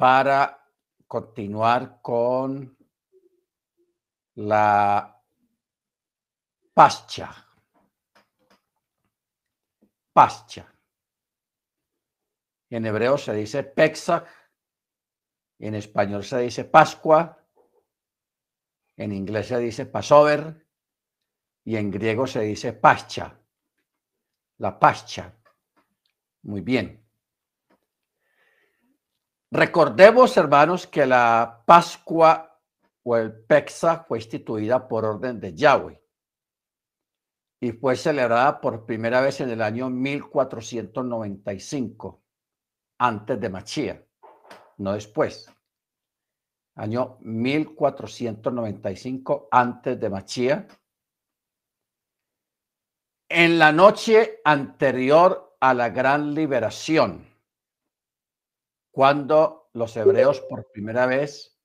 para continuar con la Pascha. Pascha. En hebreo se dice Pesach, en español se dice Pascua, en inglés se dice Passover y en griego se dice Pascha. La Pascha. Muy bien. Recordemos, hermanos, que la Pascua o el Pesach fue instituida por orden de Yahweh y fue celebrada por primera vez en el año 1495 antes de Machía, no después. Año 1495 antes de Machía. En la noche anterior a la gran liberación, cuando los hebreos por primera vez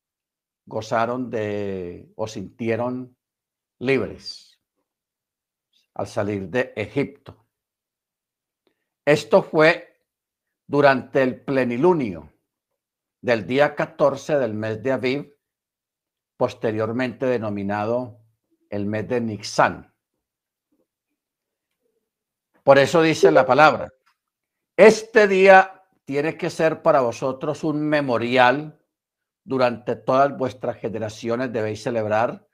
gozaron de o sintieron libres al salir de Egipto. Esto fue durante el plenilunio del día 14 del mes de Aviv, posteriormente denominado el mes de Nixán. Por eso dice la palabra, este día tiene que ser para vosotros un memorial durante todas vuestras generaciones debéis celebrar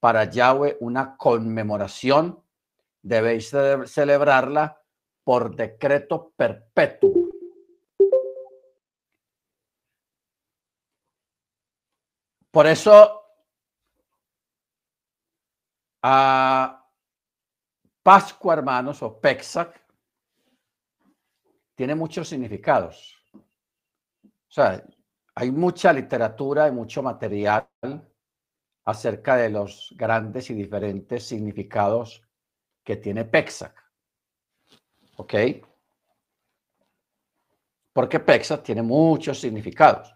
para Yahweh una conmemoración, debéis celebrarla por decreto perpetuo. Por eso, a Pascua, hermanos, o Pexac, tiene muchos significados. O sea, hay mucha literatura y mucho material acerca de los grandes y diferentes significados que tiene Pexac. ¿Ok? Porque Pexac tiene muchos significados.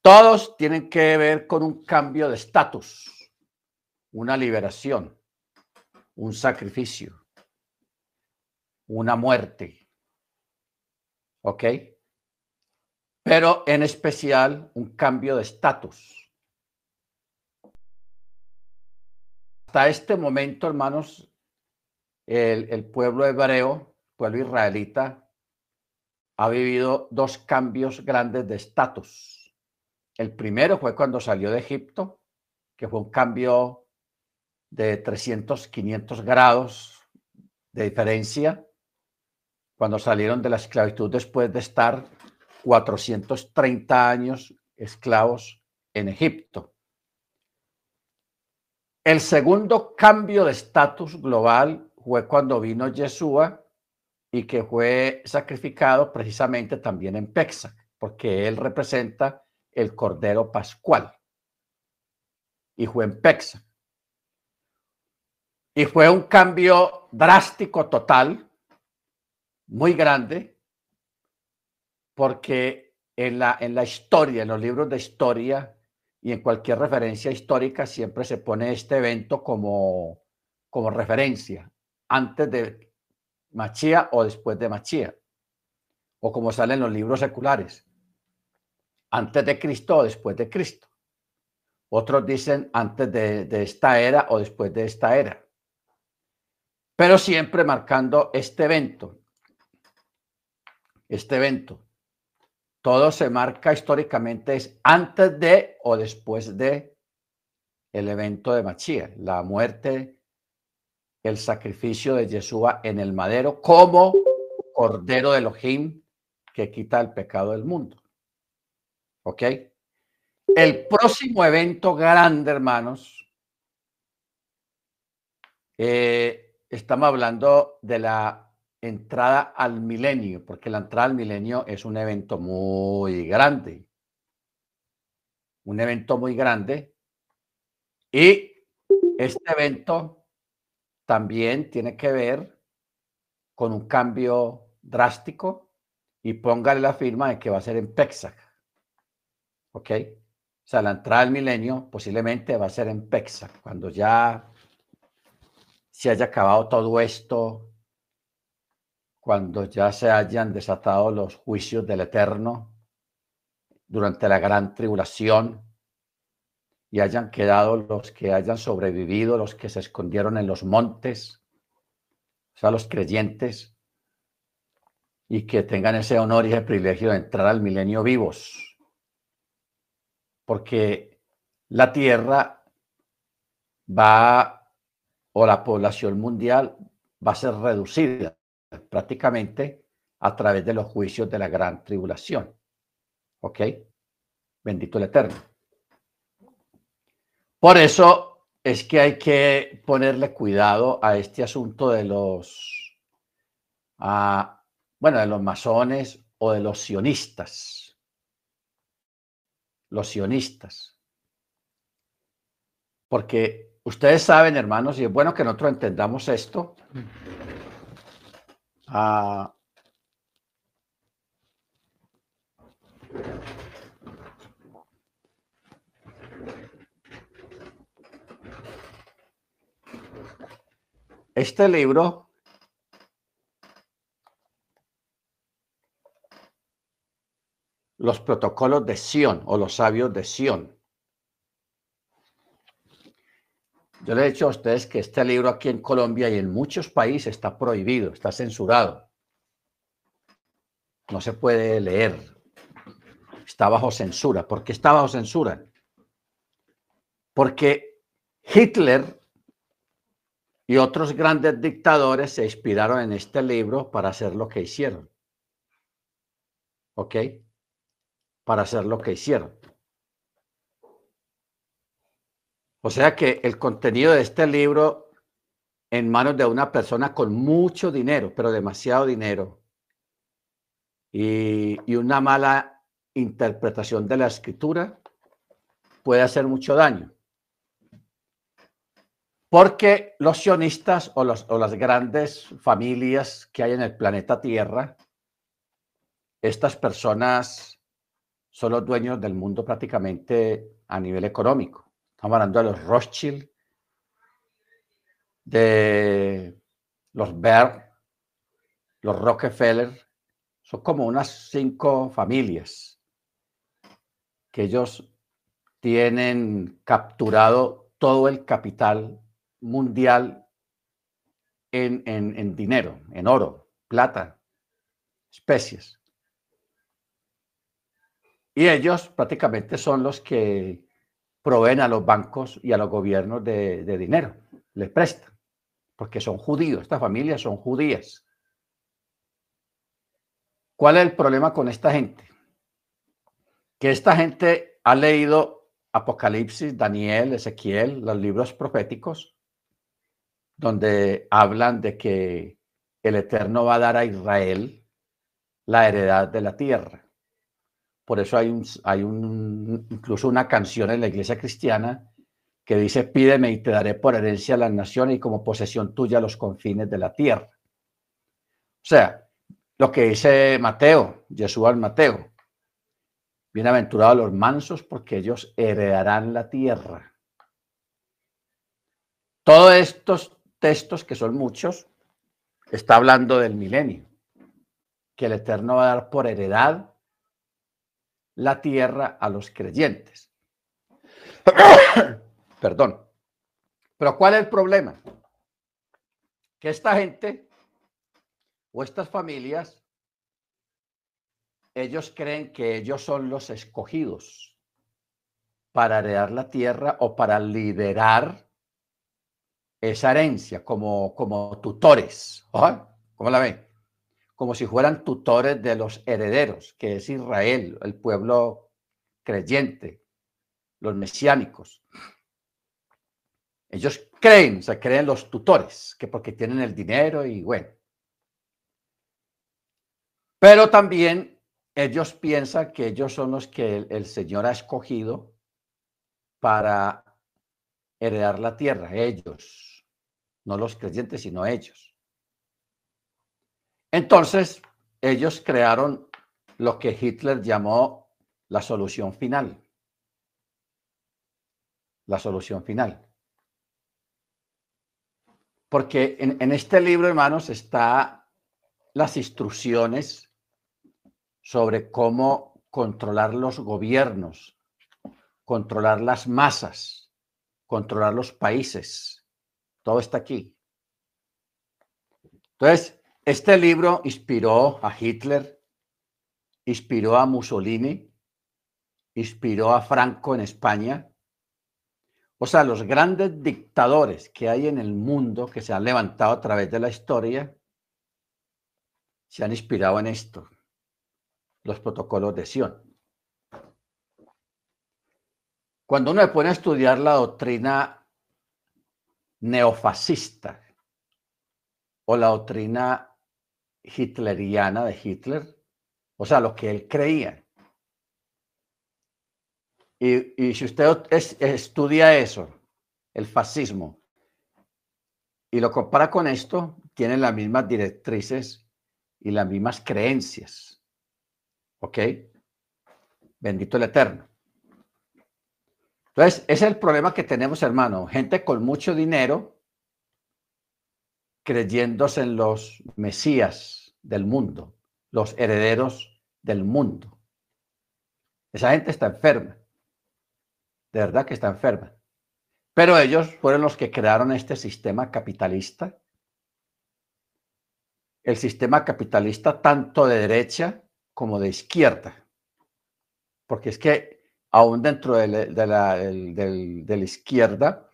Todos tienen que ver con un cambio de estatus, una liberación, un sacrificio, una muerte. ¿Ok? Pero en especial un cambio de estatus. Hasta este momento, hermanos, el, el pueblo hebreo, pueblo israelita, ha vivido dos cambios grandes de estatus el primero fue cuando salió de Egipto, que fue un cambio de 300, 500 grados de diferencia, cuando salieron de la esclavitud después de estar 430 años esclavos en Egipto. El segundo cambio de estatus global fue cuando vino Yeshua y que fue sacrificado precisamente también en Pexa, porque él representa el Cordero Pascual. Y fue en Pexa. Y fue un cambio drástico total, muy grande, porque en la, en la historia, en los libros de historia y en cualquier referencia histórica siempre se pone este evento como, como referencia, antes de Machía o después de Machía, o como sale en los libros seculares antes de Cristo o después de Cristo. Otros dicen antes de, esta era o después de esta era. Pero siempre marcando este evento. Este evento. Todo se marca históricamente es antes de o después de el evento de Machía, la muerte, el sacrificio de Yeshua en el madero como Cordero de Elohim que quita el pecado del mundo. ¿Ok? El próximo evento grande, hermanos, eh, estamos hablando de la entrada al milenio, porque la entrada al milenio es un evento muy grande. Un evento muy grande. Y este evento también tiene que ver con un cambio drástico y póngale la firma de que va a ser en Pexac. ¿Ok? O sea, la entrada del milenio posiblemente va a ser en Pexa, cuando ya se haya acabado todo esto, cuando ya se hayan desatado los juicios del Eterno durante la gran tribulación y hayan quedado los que hayan sobrevivido, los que se escondieron en los montes, o sea, los creyentes, y que tengan ese honor y ese privilegio de entrar al milenio vivos. Porque la tierra va, o la población mundial va a ser reducida prácticamente a través de los juicios de la gran tribulación. ¿Ok? Bendito el Eterno. Por eso es que hay que ponerle cuidado a este asunto de los, bueno, de los masones o de los sionistas. Los sionistas. Porque ustedes saben, hermanos, y es bueno que nosotros entendamos esto. Ah, Este libro los protocolos de Sion o los sabios de Sion. Yo le he dicho a ustedes que este libro aquí en Colombia y en muchos países está prohibido, está censurado. No se puede leer. Está bajo censura. ¿Por qué está bajo censura? Porque Hitler y otros grandes dictadores se inspiraron en este libro para hacer lo que hicieron. ¿Ok? Para hacer lo que hicieron. O sea que el contenido de este libro en manos de una persona con mucho dinero, pero demasiado dinero, y, una mala interpretación de la escritura, puede hacer mucho daño. Porque los sionistas o, las grandes familias que hay en el planeta Tierra, estas personas son los dueños del mundo prácticamente a nivel económico. Estamos hablando de los Rothschild, de los Baer, los Rockefeller. Son como unas cinco familias que ellos tienen capturado todo el capital mundial en, en, dinero, en oro, plata, especies. Y ellos prácticamente son los que proveen a los bancos y a los gobiernos de, de, dinero, les prestan, porque son judíos, estas familias son judías. ¿Cuál es el problema con esta gente? Que esta gente ha leído Apocalipsis, Daniel, Ezequiel, los libros proféticos, donde hablan de que el Eterno va a dar a Israel la heredad de la tierra. Por eso hay, un, hay un, incluso una canción en la iglesia cristiana que dice, pídeme y te daré por herencia las naciones y como posesión tuya los confines de la tierra. O sea, lo que dice Mateo, Jesús al Mateo, bienaventurados los mansos porque ellos heredarán la tierra. Todos estos textos, que son muchos, está hablando del milenio, que el Eterno va a dar por heredad la tierra a los creyentes. Perdón. Pero ¿cuál es el problema? Que esta gente o estas familias, ellos creen que ellos son los escogidos para heredar la tierra o para liderar esa herencia como, como tutores. ¿Cómo la ven? Como si fueran tutores de los herederos, que es Israel, el pueblo creyente, los mesiánicos. Ellos creen, se creen los tutores, que porque tienen el dinero y bueno. Pero también ellos piensan que ellos son los que el Señor ha escogido para heredar la tierra, ellos, no los creyentes, sino ellos. Entonces, ellos crearon lo que Hitler llamó la solución final. La solución final. Porque en, este libro, hermanos, está las instrucciones sobre cómo controlar los gobiernos, controlar las masas, controlar los países. Todo está aquí. Entonces, este libro inspiró a Hitler, inspiró a Mussolini, inspiró a Franco en España. O sea, los grandes dictadores que hay en el mundo que se han levantado a través de la historia se han inspirado en esto, los protocolos de Sion. Cuando uno se pone a estudiar la doctrina neofascista o la doctrina hitleriana de Hitler, o sea, lo que él creía. Y, si usted estudia eso, el fascismo, y lo compara con esto, tiene las mismas directrices y las mismas creencias. ¿Ok? Bendito el Eterno. Entonces, ese es el problema que tenemos, hermano. Gente con mucho dinero creyéndose en los mesías del mundo, los herederos del mundo. Esa gente está enferma. De verdad que está enferma. Pero ellos fueron los que crearon este sistema capitalista el sistema capitalista tanto de derecha como de izquierda. Porque es que aún dentro de la, de la, izquierda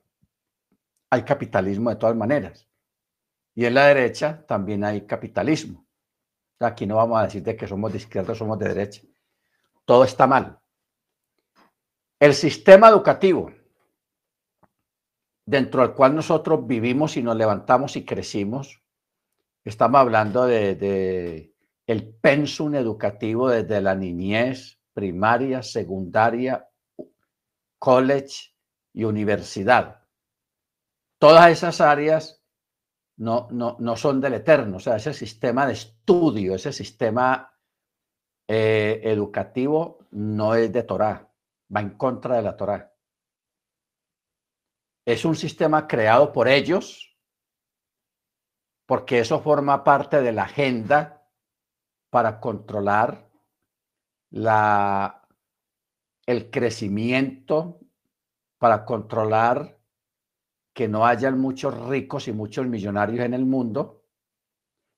hay capitalismo de todas maneras. Y en la derecha también hay capitalismo. Aquí no vamos a decir de que somos de izquierda somos de derecha. Todo está mal. El sistema educativo dentro del cual nosotros vivimos y nos levantamos y crecimos Estamos hablando de, el pensum educativo desde la niñez, primaria, secundaria, college y universidad. Todas esas áreas no, no, son del eterno, o sea, ese sistema de estudio, ese sistema eh, educativo no es de Torah, va en contra de la Torah. Es un sistema creado por ellos, porque eso forma parte de la agenda para controlar la, el crecimiento, para controlar que no hayan muchos ricos y muchos millonarios en el mundo,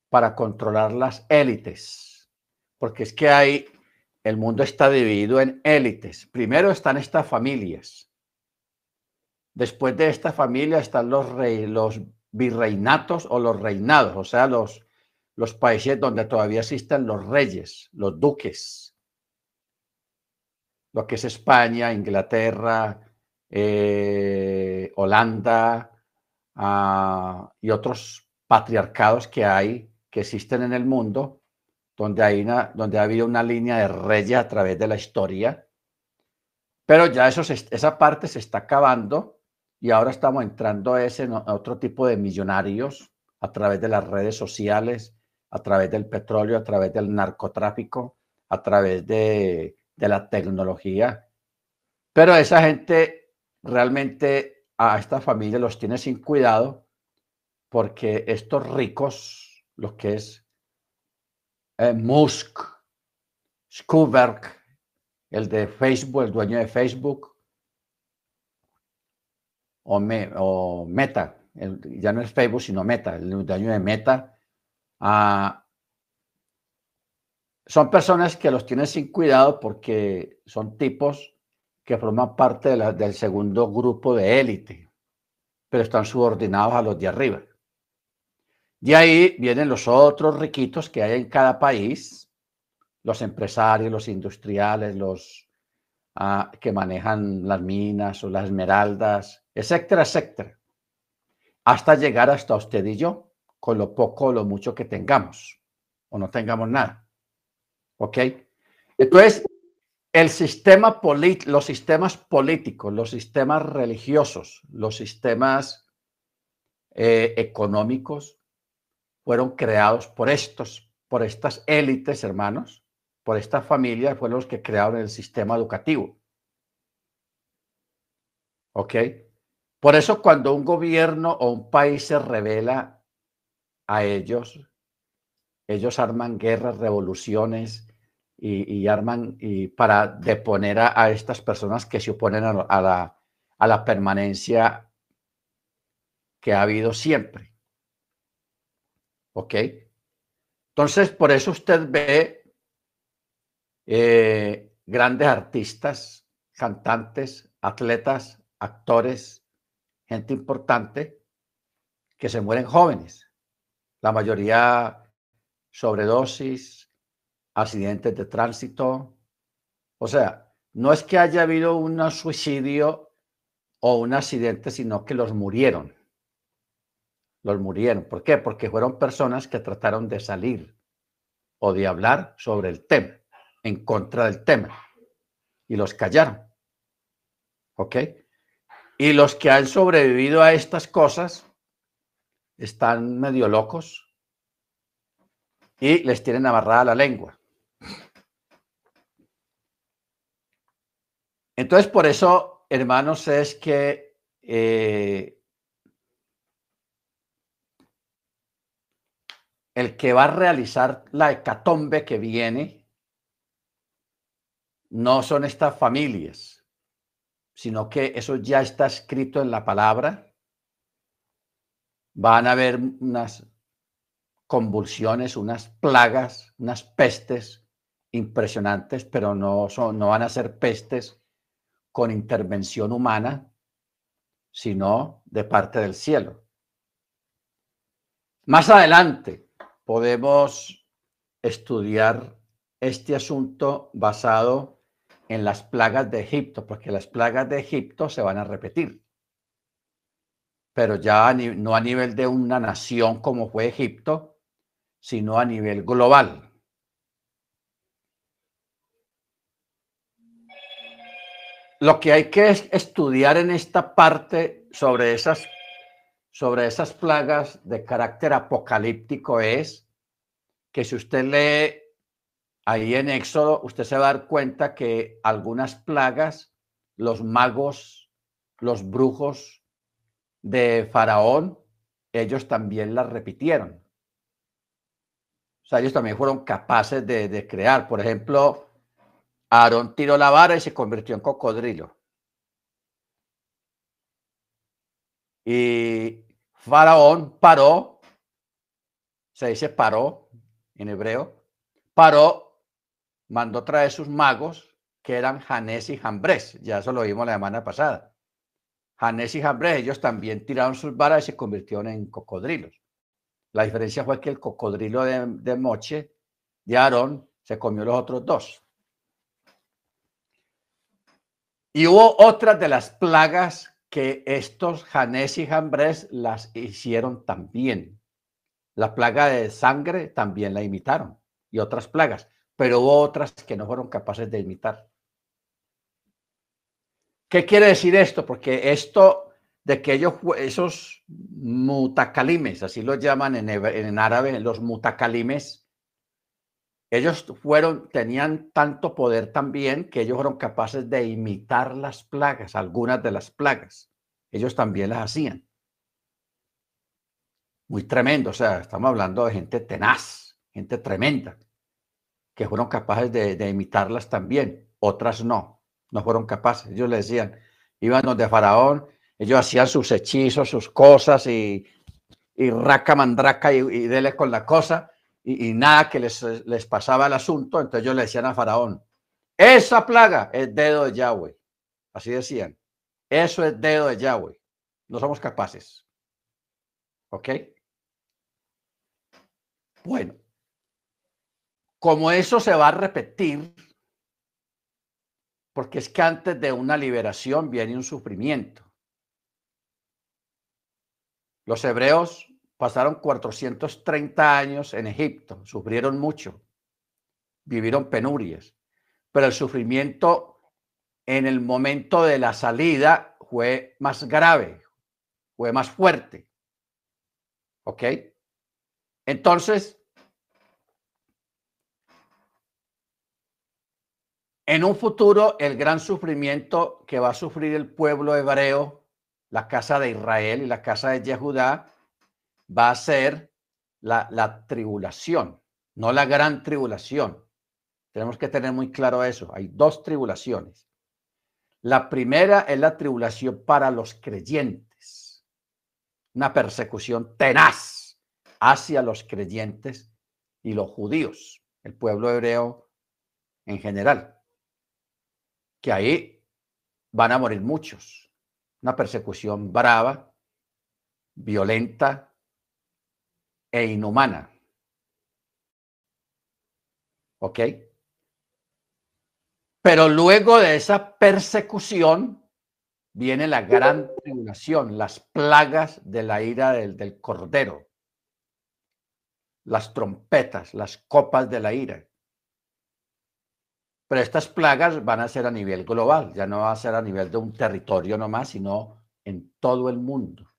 para controlar las élites, porque es que hay, el mundo está dividido en élites. Primero están estas familias. Después de esta familia están los reyes, los virreinatos o los reinados, o sea, los, los países donde todavía existen los reyes, los duques, lo que es España, Inglaterra, eh, Holanda ah, y otros patriarcados que hay, que existen en el mundo, donde, hay una, donde ha habido una línea de reyes a través de la historia. Pero ya eso esa parte se está acabando y ahora estamos entrando a, ese, otro tipo de millonarios a través de las redes sociales, a través del petróleo, a través del narcotráfico, a través de, de la tecnología. Pero esa gente realmente a esta familia los tiene sin cuidado porque estos ricos, lo que es eh, Musk, Zuckerberg, el de Facebook, el dueño de Facebook, o, Meta, ya no es Facebook, sino Meta, el dueño de Meta, ah, son personas que los tienen sin cuidado porque son tipos que forman parte del segundo grupo de élite, pero están subordinados a los de arriba. De ahí vienen los otros riquitos que hay en cada país, los empresarios, los industriales, los ah, que manejan las minas o las esmeraldas, etcétera, etcétera, hasta llegar hasta usted y yo, con lo poco o lo mucho que tengamos, o no tengamos nada. ¿Ok? Entonces, el sistema los sistemas políticos, los sistemas religiosos, los sistemas eh, económicos fueron creados por estos, por estas élites, hermanos, por estas familias, fueron los que crearon el sistema educativo. ¿Ok? Por eso cuando un gobierno o un país se revela a ellos, ellos arman guerras, revoluciones, y, arman y para deponer a, estas personas que se oponen a, la, a la permanencia que ha habido siempre. ¿Ok? Entonces, por eso usted ve eh, grandes artistas, cantantes, atletas, actores, gente importante que se mueren jóvenes. La mayoría sobredosis, accidentes de tránsito. O sea, no es que haya habido un suicidio o un accidente, sino que los murieron. Los murieron. ¿Por qué? Porque fueron personas que trataron de salir o de hablar sobre el tema, en contra del tema, y los callaron. ¿Ok? Y los que han sobrevivido a estas cosas están medio locos y les tienen amarrada la lengua. Entonces, por eso, hermanos, es que eh, el que va a realizar la hecatombe que viene no son estas familias, sino que eso ya está escrito en la palabra. Van a haber unas convulsiones, unas plagas, unas pestes impresionantes, pero no, son, no van a ser pestes con intervención humana, sino de parte del cielo. Más adelante podemos estudiar este asunto basado en las plagas de Egipto, porque las plagas de Egipto se van a repetir, pero ya no a nivel de una nación como fue Egipto, sino a nivel global. Lo que hay que estudiar en esta parte sobre esas, sobre esas plagas de carácter apocalíptico es que si usted lee ahí en Éxodo, usted se va a dar cuenta que algunas plagas, los magos, los brujos de Faraón, ellos también las repitieron. O sea, ellos también fueron capaces de crear. Por ejemplo, Aarón tiró la vara y se convirtió en cocodrilo. Y Faraón paró, se dice paró en hebreo, paró, mandó traer sus magos, que eran Janés y Jambres. Ya eso lo vimos la semana pasada. Janés y Jambres, ellos también tiraron sus varas y se convirtieron en cocodrilos. La diferencia fue que el cocodrilo de, de Moche, de Aarón, se comió los otros dos. Y hubo otras de las plagas que estos Janés y Jambres las hicieron también. La plaga de sangre también la imitaron y otras plagas, pero hubo otras que no fueron capaces de imitar. ¿Qué quiere decir esto? Porque esto de que ellos, esos mutacalimes, así lo llaman en, en árabe, los mutacalimes, ellos fueron, tenían tanto poder también que ellos fueron capaces de imitar las plagas, algunas de las plagas. Ellos también las hacían. Muy tremendo, o sea, estamos hablando de gente tenaz, gente tremenda, que fueron capaces de, imitarlas también. Otras no, no fueron capaces. Ellos le decían, iban donde Faraón, ellos hacían sus hechizos, sus cosas y, y raca mandraca y, y dele con la cosa y, nada que les, les pasaba el asunto, entonces ellos le decían a Faraón, esa plaga es dedo de Yahweh. Así decían, eso es dedo de Yahweh. No somos capaces. ¿Ok? Bueno, como eso se va a repetir, porque es que antes de una liberación viene un sufrimiento. Los hebreos pasaron 430 años en Egipto, sufrieron mucho, vivieron penurias, pero el sufrimiento en el momento de la salida fue más grave, fue más fuerte. ¿Ok? Entonces, en un futuro, el gran sufrimiento que va a sufrir el pueblo hebreo, la casa de Israel y la casa de Yehudá, va a ser la, tribulación, no la gran tribulación, Tenemos que tener muy claro eso. Hay dos tribulaciones. La primera es la tribulación para los creyentes, una persecución tenaz hacia los creyentes y los judíos, el pueblo hebreo en general, que ahí van a morir muchos. Una persecución brava, violenta e inhumana. ¿Ok? Pero luego de esa persecución viene la gran tribulación, las plagas de la ira del, cordero, las trompetas, las copas de la ira. Pero estas plagas van a ser a nivel global, ya no va a ser a nivel de un territorio nomás, sino en todo el mundo.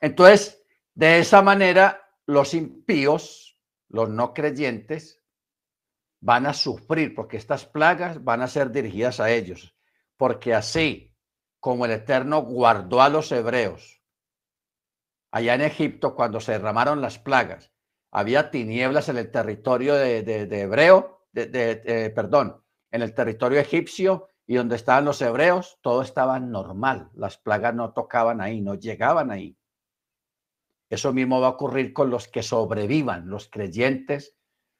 Entonces, de esa manera, los impíos, los no creyentes, van a sufrir porque estas plagas van a ser dirigidas a ellos. Porque así como el Eterno guardó a los hebreos allá en Egipto cuando se derramaron las plagas, había tinieblas en el territorio de, hebreo, de, perdón, en el territorio egipcio y donde estaban los hebreos, todo estaba normal. Las plagas no tocaban ahí, no llegaban ahí. Eso mismo va a ocurrir con los que sobrevivan, los creyentes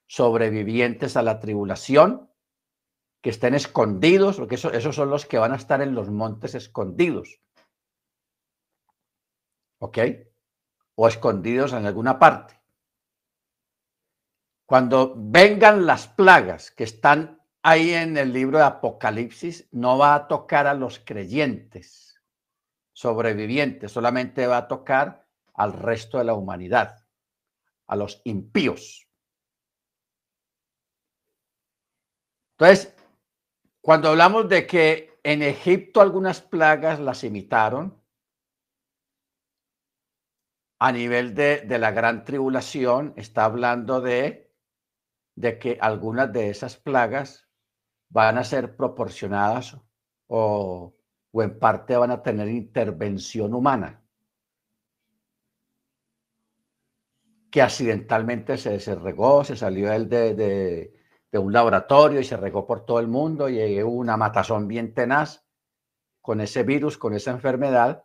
sobrevivientes a la tribulación, que estén escondidos, porque esos son los que van a estar en los montes escondidos. ¿Ok? O escondidos en alguna parte. Cuando vengan las plagas que están ahí en el libro de Apocalipsis, no va a tocar a los creyentes sobrevivientes, solamente va a tocar al resto de la humanidad, a los impíos. Entonces, cuando hablamos de que en Egipto algunas plagas las imitaron, a nivel de, la gran tribulación, está hablando de, de que algunas de esas plagas van a ser proporcionadas o, o en parte van a tener intervención humana. Que accidentalmente se, se regó, se salió él de, de un laboratorio y se regó por todo el mundo y hubo una matazón bien tenaz con ese virus, con esa enfermedad.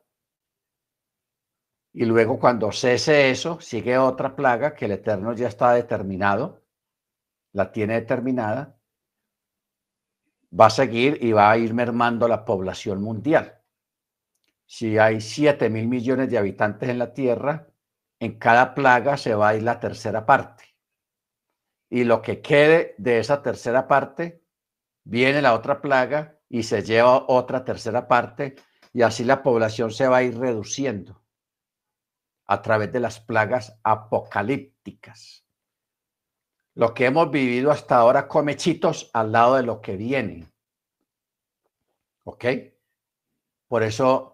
Y luego cuando cese eso, sigue otra plaga que el Eterno ya está determinado, la tiene determinada, va a seguir y va a ir mermando la población mundial. Si hay 7 mil millones de habitantes en la Tierra, en cada plaga se va a ir la tercera parte y lo que quede de esa tercera parte, viene la otra plaga y se lleva otra tercera parte y así la población se va a ir reduciendo a través de las plagas apocalípticas. Lo que hemos vivido hasta ahora come chitos al lado de lo que viene. ¿Ok? Por eso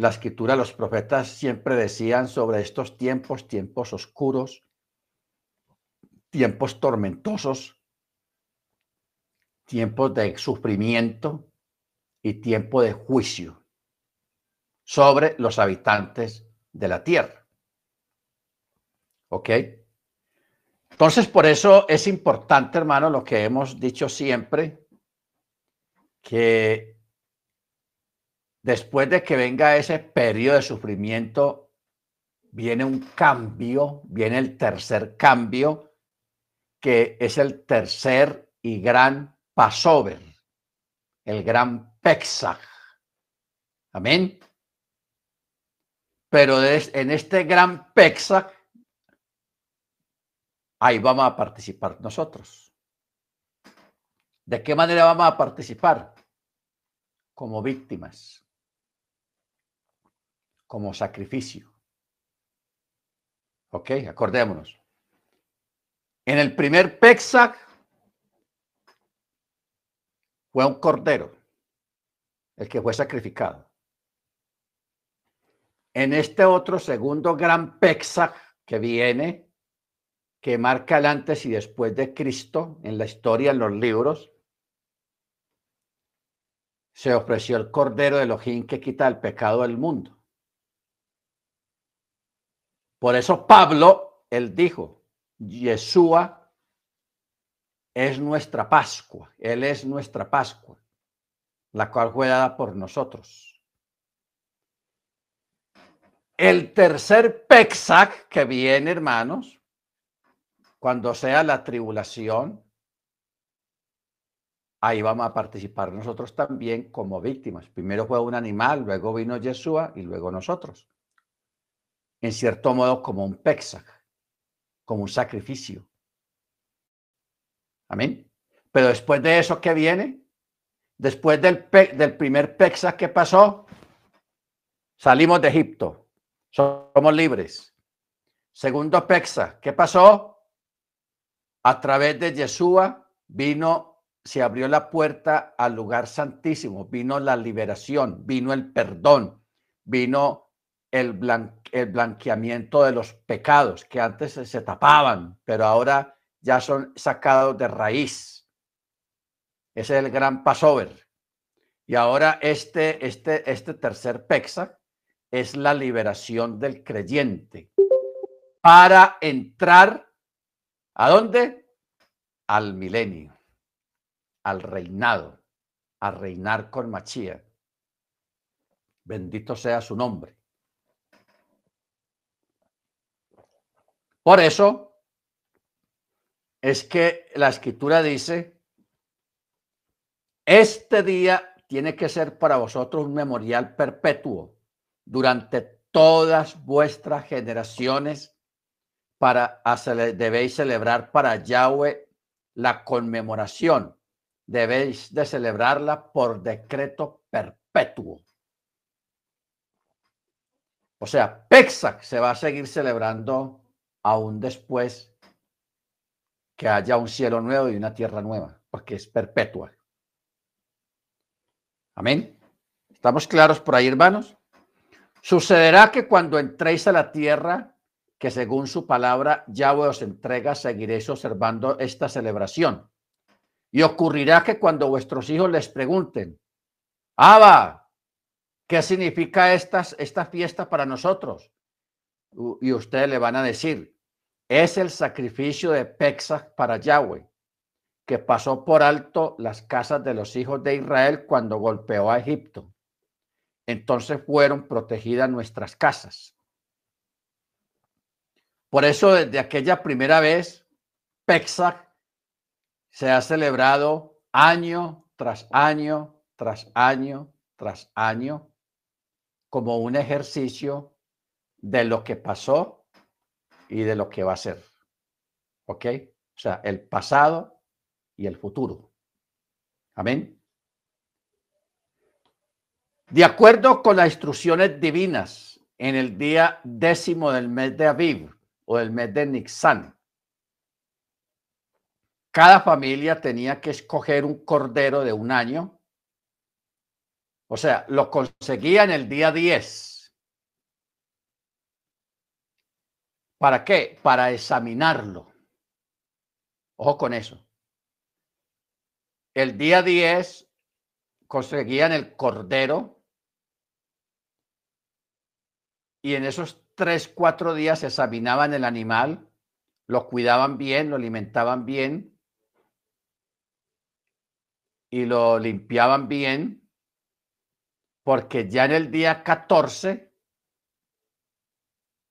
la escritura, los profetas siempre decían sobre estos tiempos, tiempos oscuros, tiempos tormentosos, tiempos de sufrimiento y tiempo de juicio sobre los habitantes de la tierra. ¿Ok? Entonces, por eso es importante, hermano, lo que hemos dicho siempre, que después de que venga ese periodo de sufrimiento, viene un cambio, viene el tercer cambio, que es el tercer y gran Passover, el gran Pesach. Amén. Pero en este gran Pesach, ahí vamos a participar nosotros. ¿De qué manera vamos a participar? Como víctimas, como sacrificio. ¿Ok? Acordémonos. En el primer Pexac fue un cordero el que fue sacrificado. En este otro segundo gran Pexac que viene, que marca el antes y después de Cristo en la historia, en los libros, se ofreció el cordero de Elohim que quita el pecado del mundo. Por eso Pablo, él dijo, Yeshua es nuestra Pascua. Él es nuestra Pascua, la cual fue dada por nosotros. El tercer Pexac que viene, hermanos, cuando sea la tribulación, ahí vamos a participar nosotros también como víctimas. Primero fue un animal, luego vino Yeshua y luego nosotros. En cierto modo como un Pexac, como un sacrificio. Amén. Pero después de eso, ¿qué viene? Después del, del primer Pexac que pasó, salimos de Egipto. Somos libres. Segundo Pexac, ¿qué pasó? A través de Yeshua vino se abrió la puerta al lugar santísimo, vino la liberación, vino el perdón, vino el, blanqueamiento de los pecados que antes se, tapaban, pero ahora ya son sacados de raíz. Ese es el gran Passover. Y ahora este, este, este tercer Pexa es la liberación del creyente para entrar a dónde? Al milenio al reinado, a reinar con Machía. Bendito sea su nombre. Por eso es que la escritura dice, este día tiene que ser para vosotros un memorial perpetuo durante todas vuestras generaciones para debéis celebrar para Yahweh la conmemoración debéis de celebrarla por decreto perpetuo. O sea, Pexac se va a seguir celebrando aún después que haya un cielo nuevo y una tierra nueva, porque es perpetua. Amén. ¿Estamos claros por ahí, hermanos? Sucederá que cuando entréis a la tierra, que según su palabra Yahweh os entrega, seguiréis observando esta celebración y ocurrirá que cuando vuestros hijos les pregunten, Abba, ¿qué significa esta fiesta para nosotros? Y ustedes le van a decir, es el sacrificio de Pexach para Yahweh, que pasó por alto las casas de los hijos de Israel cuando golpeó a Egipto. Entonces fueron protegidas nuestras casas. Por eso desde aquella primera vez, Pexach se ha celebrado año tras año, tras año, tras año, como un ejercicio de lo que pasó y de lo que va a ser. ¿Ok? O sea, el pasado y el futuro. Amén. De acuerdo con las instrucciones divinas, en el día décimo del mes de Aviv o del mes de Nixán, cada familia tenía que escoger un cordero de un año. O sea, lo conseguía en el día 10. ¿Para qué? Para examinarlo. Ojo con eso. El día 10 conseguían el cordero y en esos tres, cuatro días examinaban el animal, lo cuidaban bien, lo alimentaban bien y lo limpiaban bien, porque ya en el día 14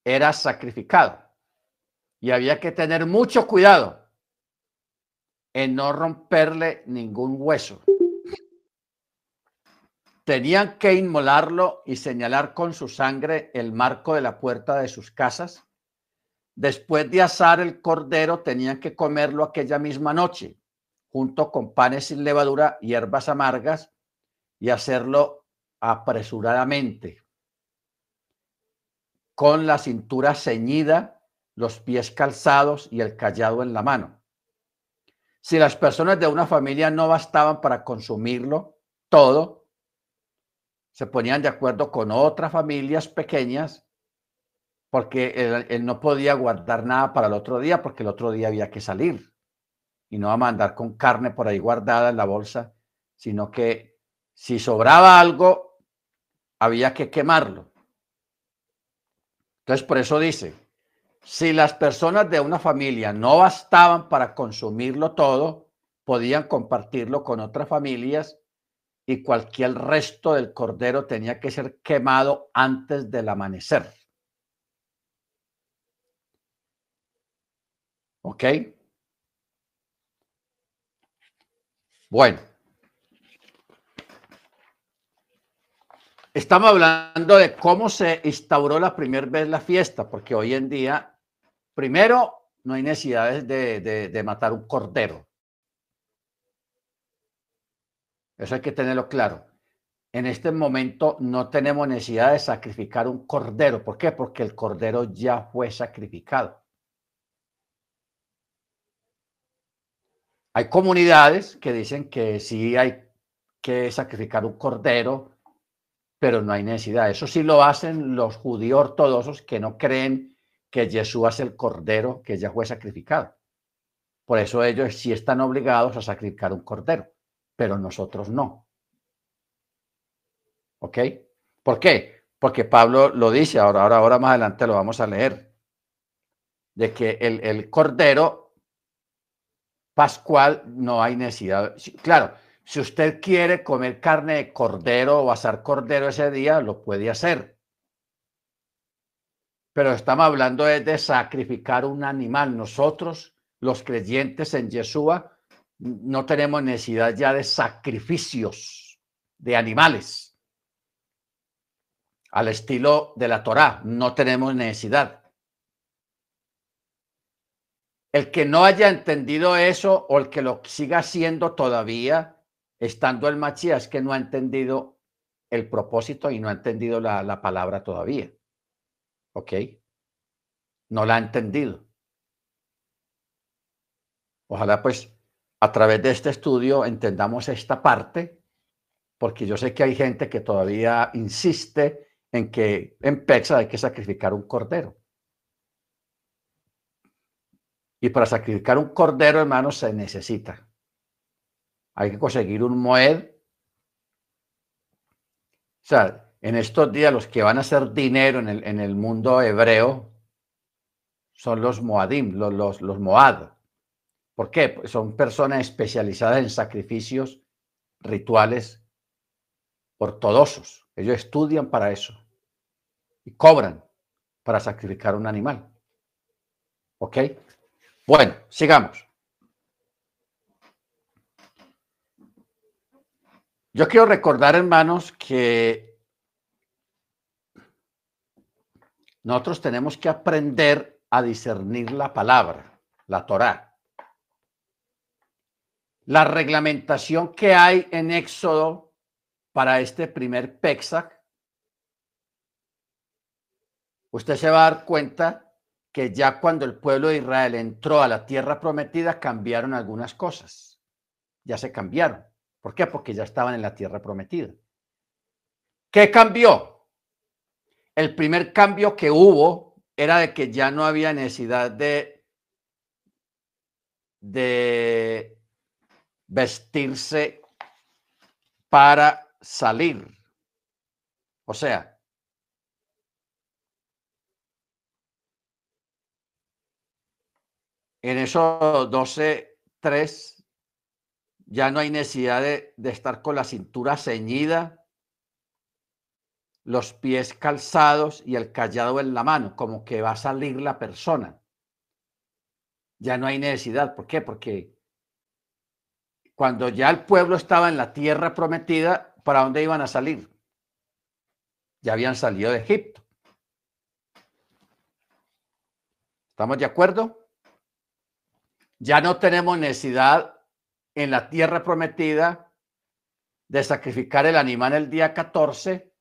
era sacrificado. Y había que tener mucho cuidado en no romperle ningún hueso. Tenían que inmolarlo y señalar con su sangre el marco de la puerta de sus casas. Después de asar el cordero, tenían que comerlo aquella misma noche junto con panes sin levadura, hierbas amargas y hacerlo apresuradamente, con la cintura ceñida, los pies calzados y el callado en la mano. Si las personas de una familia no bastaban para consumirlo todo, se ponían de acuerdo con otras familias pequeñas porque él, él, no podía guardar nada para el otro día porque el otro día había que salir y no a mandar con carne por ahí guardada en la bolsa, sino que si sobraba algo, había que quemarlo. Entonces, por eso dice, si las personas de una familia no bastaban para consumirlo todo, podían compartirlo con otras familias y cualquier resto del cordero tenía que ser quemado antes del amanecer. ¿Ok? Bueno. Estamos hablando de cómo se instauró la primera vez la fiesta, porque hoy en día, primero, no hay necesidad de, de matar un cordero. Eso hay que tenerlo claro. En este momento no tenemos necesidad de sacrificar un cordero. ¿Por qué? Porque el cordero ya fue sacrificado. Hay comunidades que dicen que sí hay que sacrificar un cordero, pero no hay necesidad. Eso sí lo hacen los judíos ortodoxos que no creen que Jesús es el cordero que ya fue sacrificado. Por eso ellos sí están obligados a sacrificar un cordero, pero nosotros no. ¿Ok? ¿Por qué? Porque Pablo lo dice, ahora, ahora, ahora más adelante lo vamos a leer, de que el, el cordero pascual no hay necesidad. Claro, si usted quiere comer carne de cordero o asar cordero ese día, lo puede hacer. Pero estamos hablando de, sacrificar un animal. Nosotros, los creyentes en Yeshua, no tenemos necesidad ya de sacrificios de animales. Al estilo de la Torá, no tenemos necesidad. El que no haya entendido eso o el que lo siga haciendo todavía, estando el machía, es que no ha entendido el propósito y no ha entendido la, la palabra todavía. ¿Ok? No la ha entendido. Ojalá pues a través de este estudio entendamos esta parte, porque yo sé que hay gente que todavía insiste en que en Pexa hay que sacrificar un cordero. Y para sacrificar un cordero, hermano, se necesita. Hay que conseguir un moed. O sea, en estos días los que van a hacer dinero en el, en el mundo hebreo son los moadim, los, los, moad. ¿Por qué? Pues son personas especializadas en sacrificios rituales ortodoxos. Ellos estudian para eso y cobran para sacrificar un animal. ¿Ok? Bueno, sigamos. Yo quiero recordar, hermanos, que nosotros tenemos que aprender a discernir la palabra, la Torá. La reglamentación que hay en Éxodo para este primer Pexac, usted se va a dar cuenta que ya cuando el pueblo de Israel entró a la tierra prometida cambiaron algunas cosas. Ya se cambiaron. ¿Por qué? Porque ya estaban en la tierra prometida. ¿Qué cambió? El primer cambio que hubo era de que ya no había necesidad de, vestirse para salir. O sea, en esos 12.3 ya no hay necesidad de, estar con la cintura ceñida, los pies calzados y el callado en la mano, como que va a salir la persona. Ya no hay necesidad. ¿Por qué? Porque cuando ya el pueblo estaba en la tierra prometida, ¿para dónde iban a salir? Ya habían salido de Egipto. ¿Estamos de acuerdo? Ya no tenemos necesidad en la tierra prometida de sacrificar el animal el día 14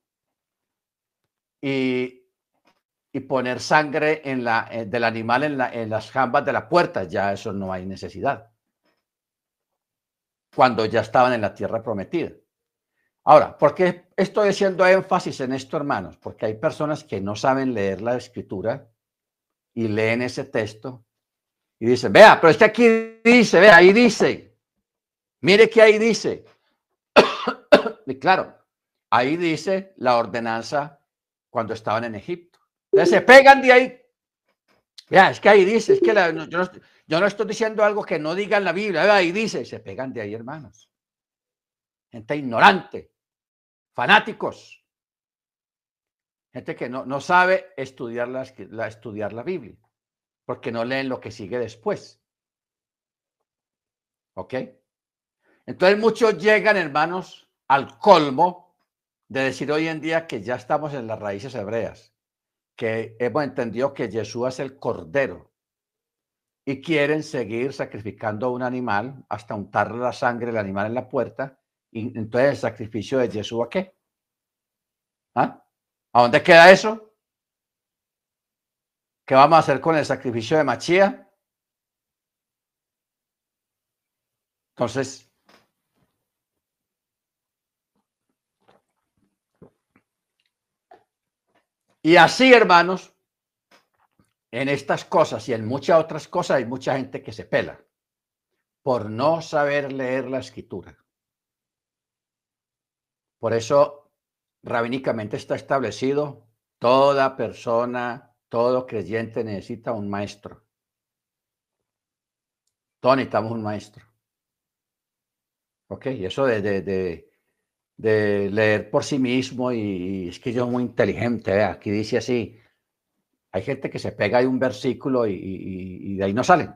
y, y poner sangre en la, eh, del animal en, la, en las jambas de la puerta. Ya eso no hay necesidad. Cuando ya estaban en la tierra prometida. Ahora, ¿por qué estoy haciendo énfasis en esto, hermanos? Porque hay personas que no saben leer la escritura y leen ese texto y dice, vea, pero es que aquí dice, vea, ahí dice. Mire que ahí dice. y claro, ahí dice la ordenanza cuando estaban en Egipto. Entonces se pegan de ahí. Es que ahí dice, es que yo, no, estoy diciendo algo que no diga en la Biblia, ahí dice, se pegan de ahí, hermanos. Gente ignorante, fanáticos, gente que no, no sabe estudiar la, estudiar la Biblia, porque no leen lo que sigue después. ¿Ok? Entonces muchos llegan, hermanos, al colmo de decir hoy en día que ya estamos en las raíces hebreas que hemos entendido que Jesús es el cordero y quieren seguir sacrificando un animal hasta untar la sangre del animal en la puerta. Y entonces el sacrificio de Jesús a qué? ¿Ah? ¿A dónde queda eso? ¿Qué vamos a hacer con el sacrificio de Machía? Entonces, Y así, hermanos, en estas cosas y en muchas otras cosas hay mucha gente que se pela por no saber leer la escritura. Por eso, rabínicamente está establecido, toda persona, todo creyente necesita un maestro. Todos necesitamos un maestro. Ok, y eso de, leer por sí mismo y, es que yo muy inteligente, aquí dice así, hay gente que se pega de un versículo y, de ahí no salen.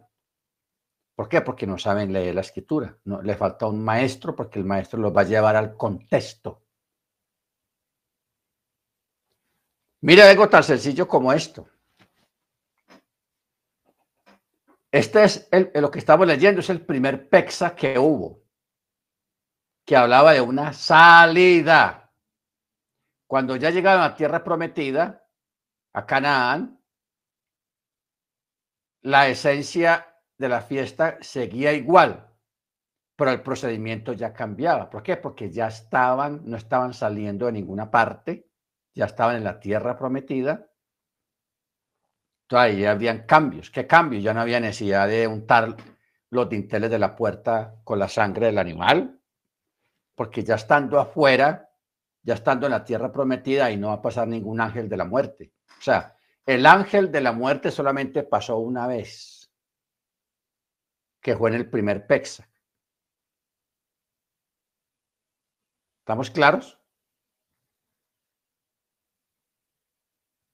¿Por qué? Porque no saben leer la escritura. No, le falta un maestro porque el maestro los va a llevar al contexto. Mira algo tan sencillo como esto. Este es lo que estamos leyendo, es el primer pexa que hubo que hablaba de una salida. Cuando ya llegaron a tierra prometida, a Canaán, la esencia de la fiesta seguía igual, pero el procedimiento ya cambiaba. ¿Por qué? Porque ya estaban, no estaban saliendo de ninguna parte, ya estaban en la tierra prometida. Entonces ahí habían cambios. ¿Qué cambios? Ya no había necesidad de untar los dinteles de la puerta con la sangre del animal porque ya estando afuera, ya estando en la tierra prometida, y no va a pasar ningún ángel de la muerte. O sea, el ángel de la muerte solamente pasó una vez, que fue en el primer Pexa. ¿Estamos claros?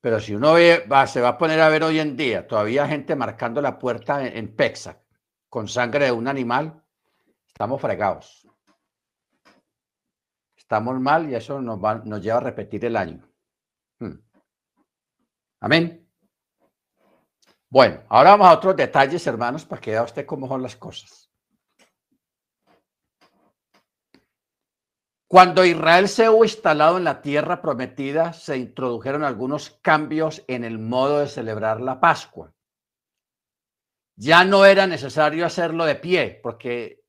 Pero si uno se va a poner a ver hoy en día, todavía gente marcando la puerta en, en Pexa con sangre de un animal, estamos fregados estamos mal y eso nos, va, nos lleva a repetir el año. Hmm. Amén. Bueno, ahora vamos a otros detalles, hermanos, para que vea usted cómo son las cosas. Cuando Israel se hubo instalado en la tierra prometida, se introdujeron algunos cambios en el modo de celebrar la Pascua. Ya no era necesario hacerlo de pie, porque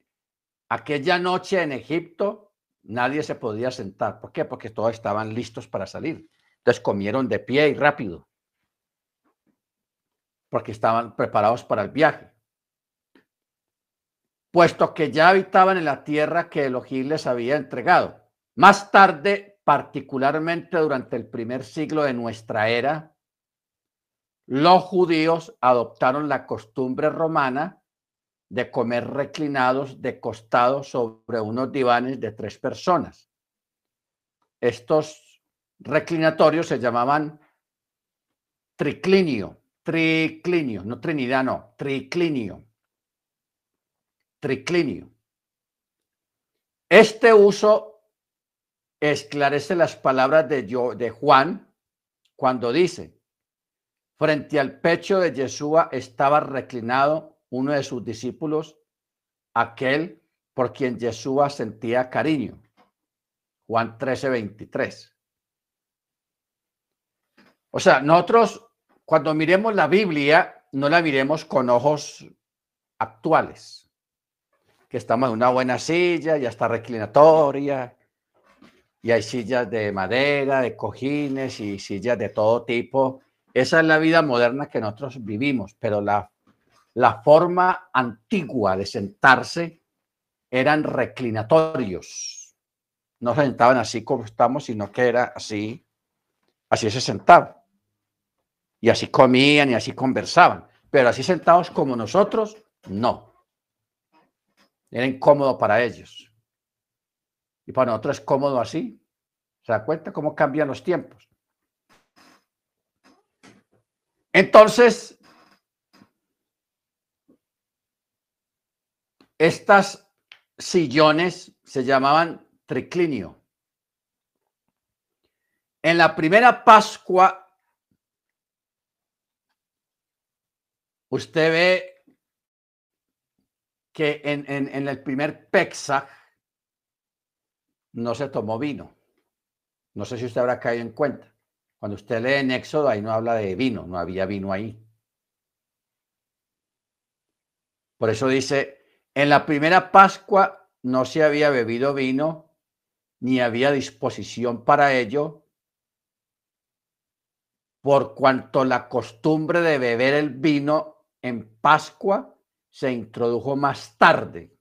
aquella noche en Egipto Nadie se podía sentar. ¿Por qué? Porque todos estaban listos para salir. Entonces comieron de pie y rápido. Porque estaban preparados para el viaje. Puesto que ya habitaban en la tierra que Elohim les había entregado. Más tarde, particularmente durante el primer siglo de nuestra era, los judíos adoptaron la costumbre romana de comer reclinados de costado sobre unos divanes de tres personas. Estos reclinatorios se llamaban triclinio, triclinio, no trinidad, no, triclinio, triclinio. Este uso esclarece las palabras de, de Juan cuando dice, frente al pecho de Yeshua estaba reclinado uno de sus discípulos, aquel por quien Jesús sentía cariño. Juan 13, 23. O sea, nosotros cuando miremos la Biblia, no la miremos con ojos actuales, que estamos en una buena silla, ya está reclinatoria, y hay sillas de madera, de cojines y sillas de todo tipo. Esa es la vida moderna que nosotros vivimos, pero la la forma antigua de sentarse eran reclinatorios. No se sentaban así como estamos, sino que era así, así se sentaba. Y así comían y así conversaban. Pero así sentados como nosotros, no. Era incómodo para ellos. Y para nosotros es cómodo así. ¿Se da cuenta cómo cambian los tiempos? Entonces, estas sillones se llamaban triclinio. En la primera Pascua, usted ve que en, el primer Pesach no se tomó vino. No sé si usted habrá caído en cuenta. Cuando usted lee en Éxodo, ahí no habla de vino, no había vino ahí. Por eso dice, en la primera Pascua no se había bebido vino, ni había disposición para ello, por cuanto la costumbre de beber el vino en Pascua se introdujo más tarde.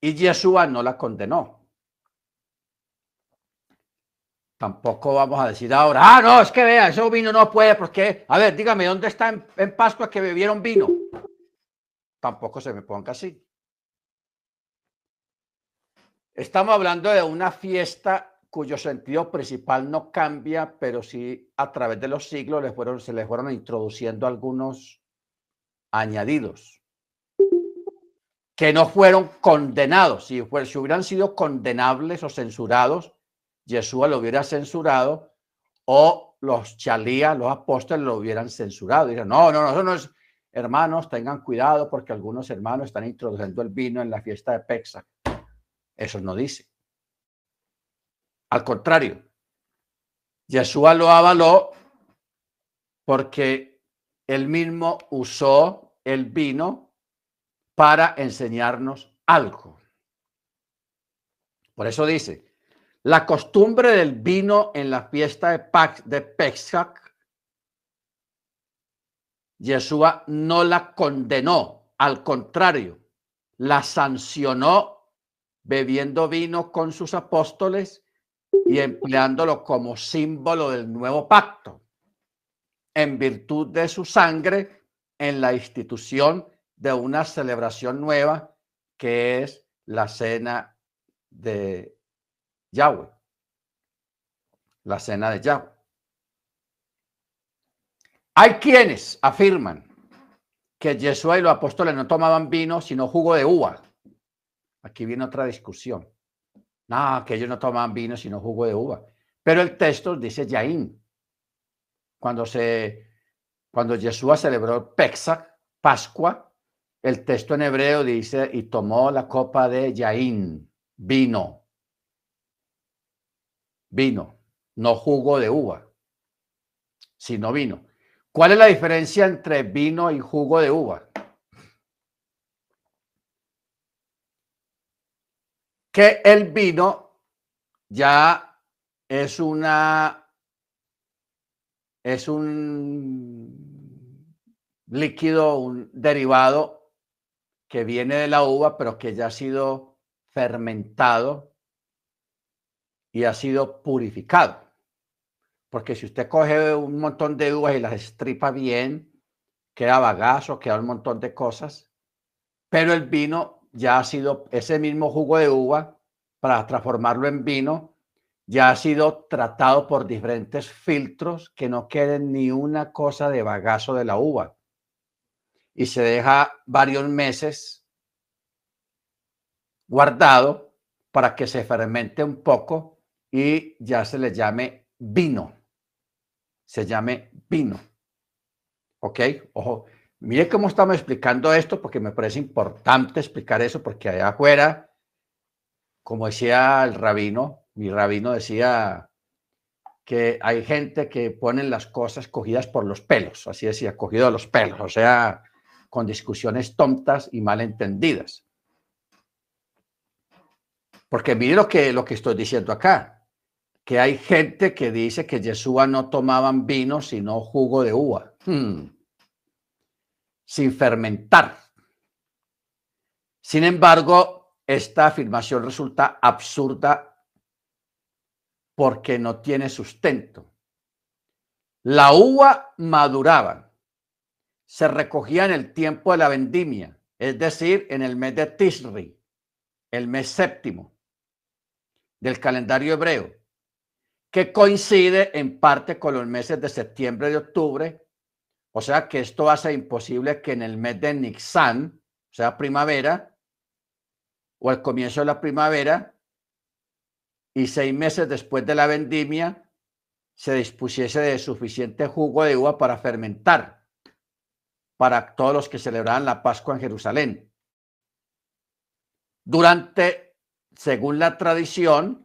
Y Yeshua no la condenó. Tampoco vamos a decir ahora, ah, no, es que vea, ese vino no puede, porque, a ver, dígame, ¿dónde está en, Pascua que bebieron vino? Tampoco se me ponga así. Estamos hablando de una fiesta cuyo sentido principal no cambia, pero sí a través de los siglos se les fueron introduciendo algunos añadidos que no fueron condenados. Si, si hubieran sido condenables o censurados, Yeshua lo hubiera censurado o los chalías, los apóstoles lo hubieran censurado. Dirían, no, no, no, eso no es, hermanos, tengan cuidado porque algunos hermanos están introduciendo el vino en la fiesta de Pexa. Eso no dice. Al contrario, Yeshua lo avaló porque él mismo usó el vino para enseñarnos algo. Por eso dice, la costumbre del vino en la fiesta de, Pesach, Yeshua no la condenó, al contrario, la sancionó bebiendo vino con sus apóstoles y empleándolo como símbolo del nuevo pacto, en virtud de su sangre en la institución de una celebración nueva que es la cena de Yahweh, la cena de Yahweh. Hay quienes afirman que Jesús y los apóstoles no tomaban vino, sino jugo de uva. Aquí viene otra discusión. No, que ellos no tomaban vino, sino jugo de uva. Pero el texto dice Yaín. Cuando se, cuando Jesús celebró Pesach, Pascua, el texto en hebreo dice, y tomó la copa de Yaín, vino vino, no jugo de uva, sino vino. ¿Cuál es la diferencia entre vino y jugo de uva? Que el vino ya es una es un líquido, un derivado que viene de la uva, pero que ya ha sido fermentado y ha sido purificado. Porque si usted coge un montón de uvas y las estripa bien, queda bagazo, queda un montón de cosas, pero el vino ya ha sido, ese mismo jugo de uva, para transformarlo en vino, ya ha sido tratado por diferentes filtros que no queden ni una cosa de bagazo de la uva. Y se deja varios meses guardado para que se fermente un poco y ya se le llame vino. Se llame vino. ¿Ok? Ojo, mire cómo estamos explicando esto porque me parece importante explicar eso porque allá afuera, como decía el rabino, mi rabino decía que hay gente que ponen las cosas cogidas por los pelos, así decía, cogido de los pelos, o sea, con discusiones tontas y malentendidas. Porque mire lo que, lo que estoy diciendo acá que hay gente que dice que Yeshua no tomaban vino sino jugo de uva, hmm. sin fermentar. Sin embargo, esta afirmación resulta absurda porque no tiene sustento. La uva maduraba, se recogía en el tiempo de la vendimia, es decir, en el mes de Tisri, el mes séptimo del calendario hebreo, que coincide en parte con los meses de septiembre y octubre. O sea que esto hace imposible que en el mes de Nixán, o sea, primavera, o al comienzo de la primavera, y seis meses después de la vendimia, se dispusiese de suficiente jugo de uva para fermentar para todos los que celebraban la Pascua en Jerusalén. Durante, según la tradición,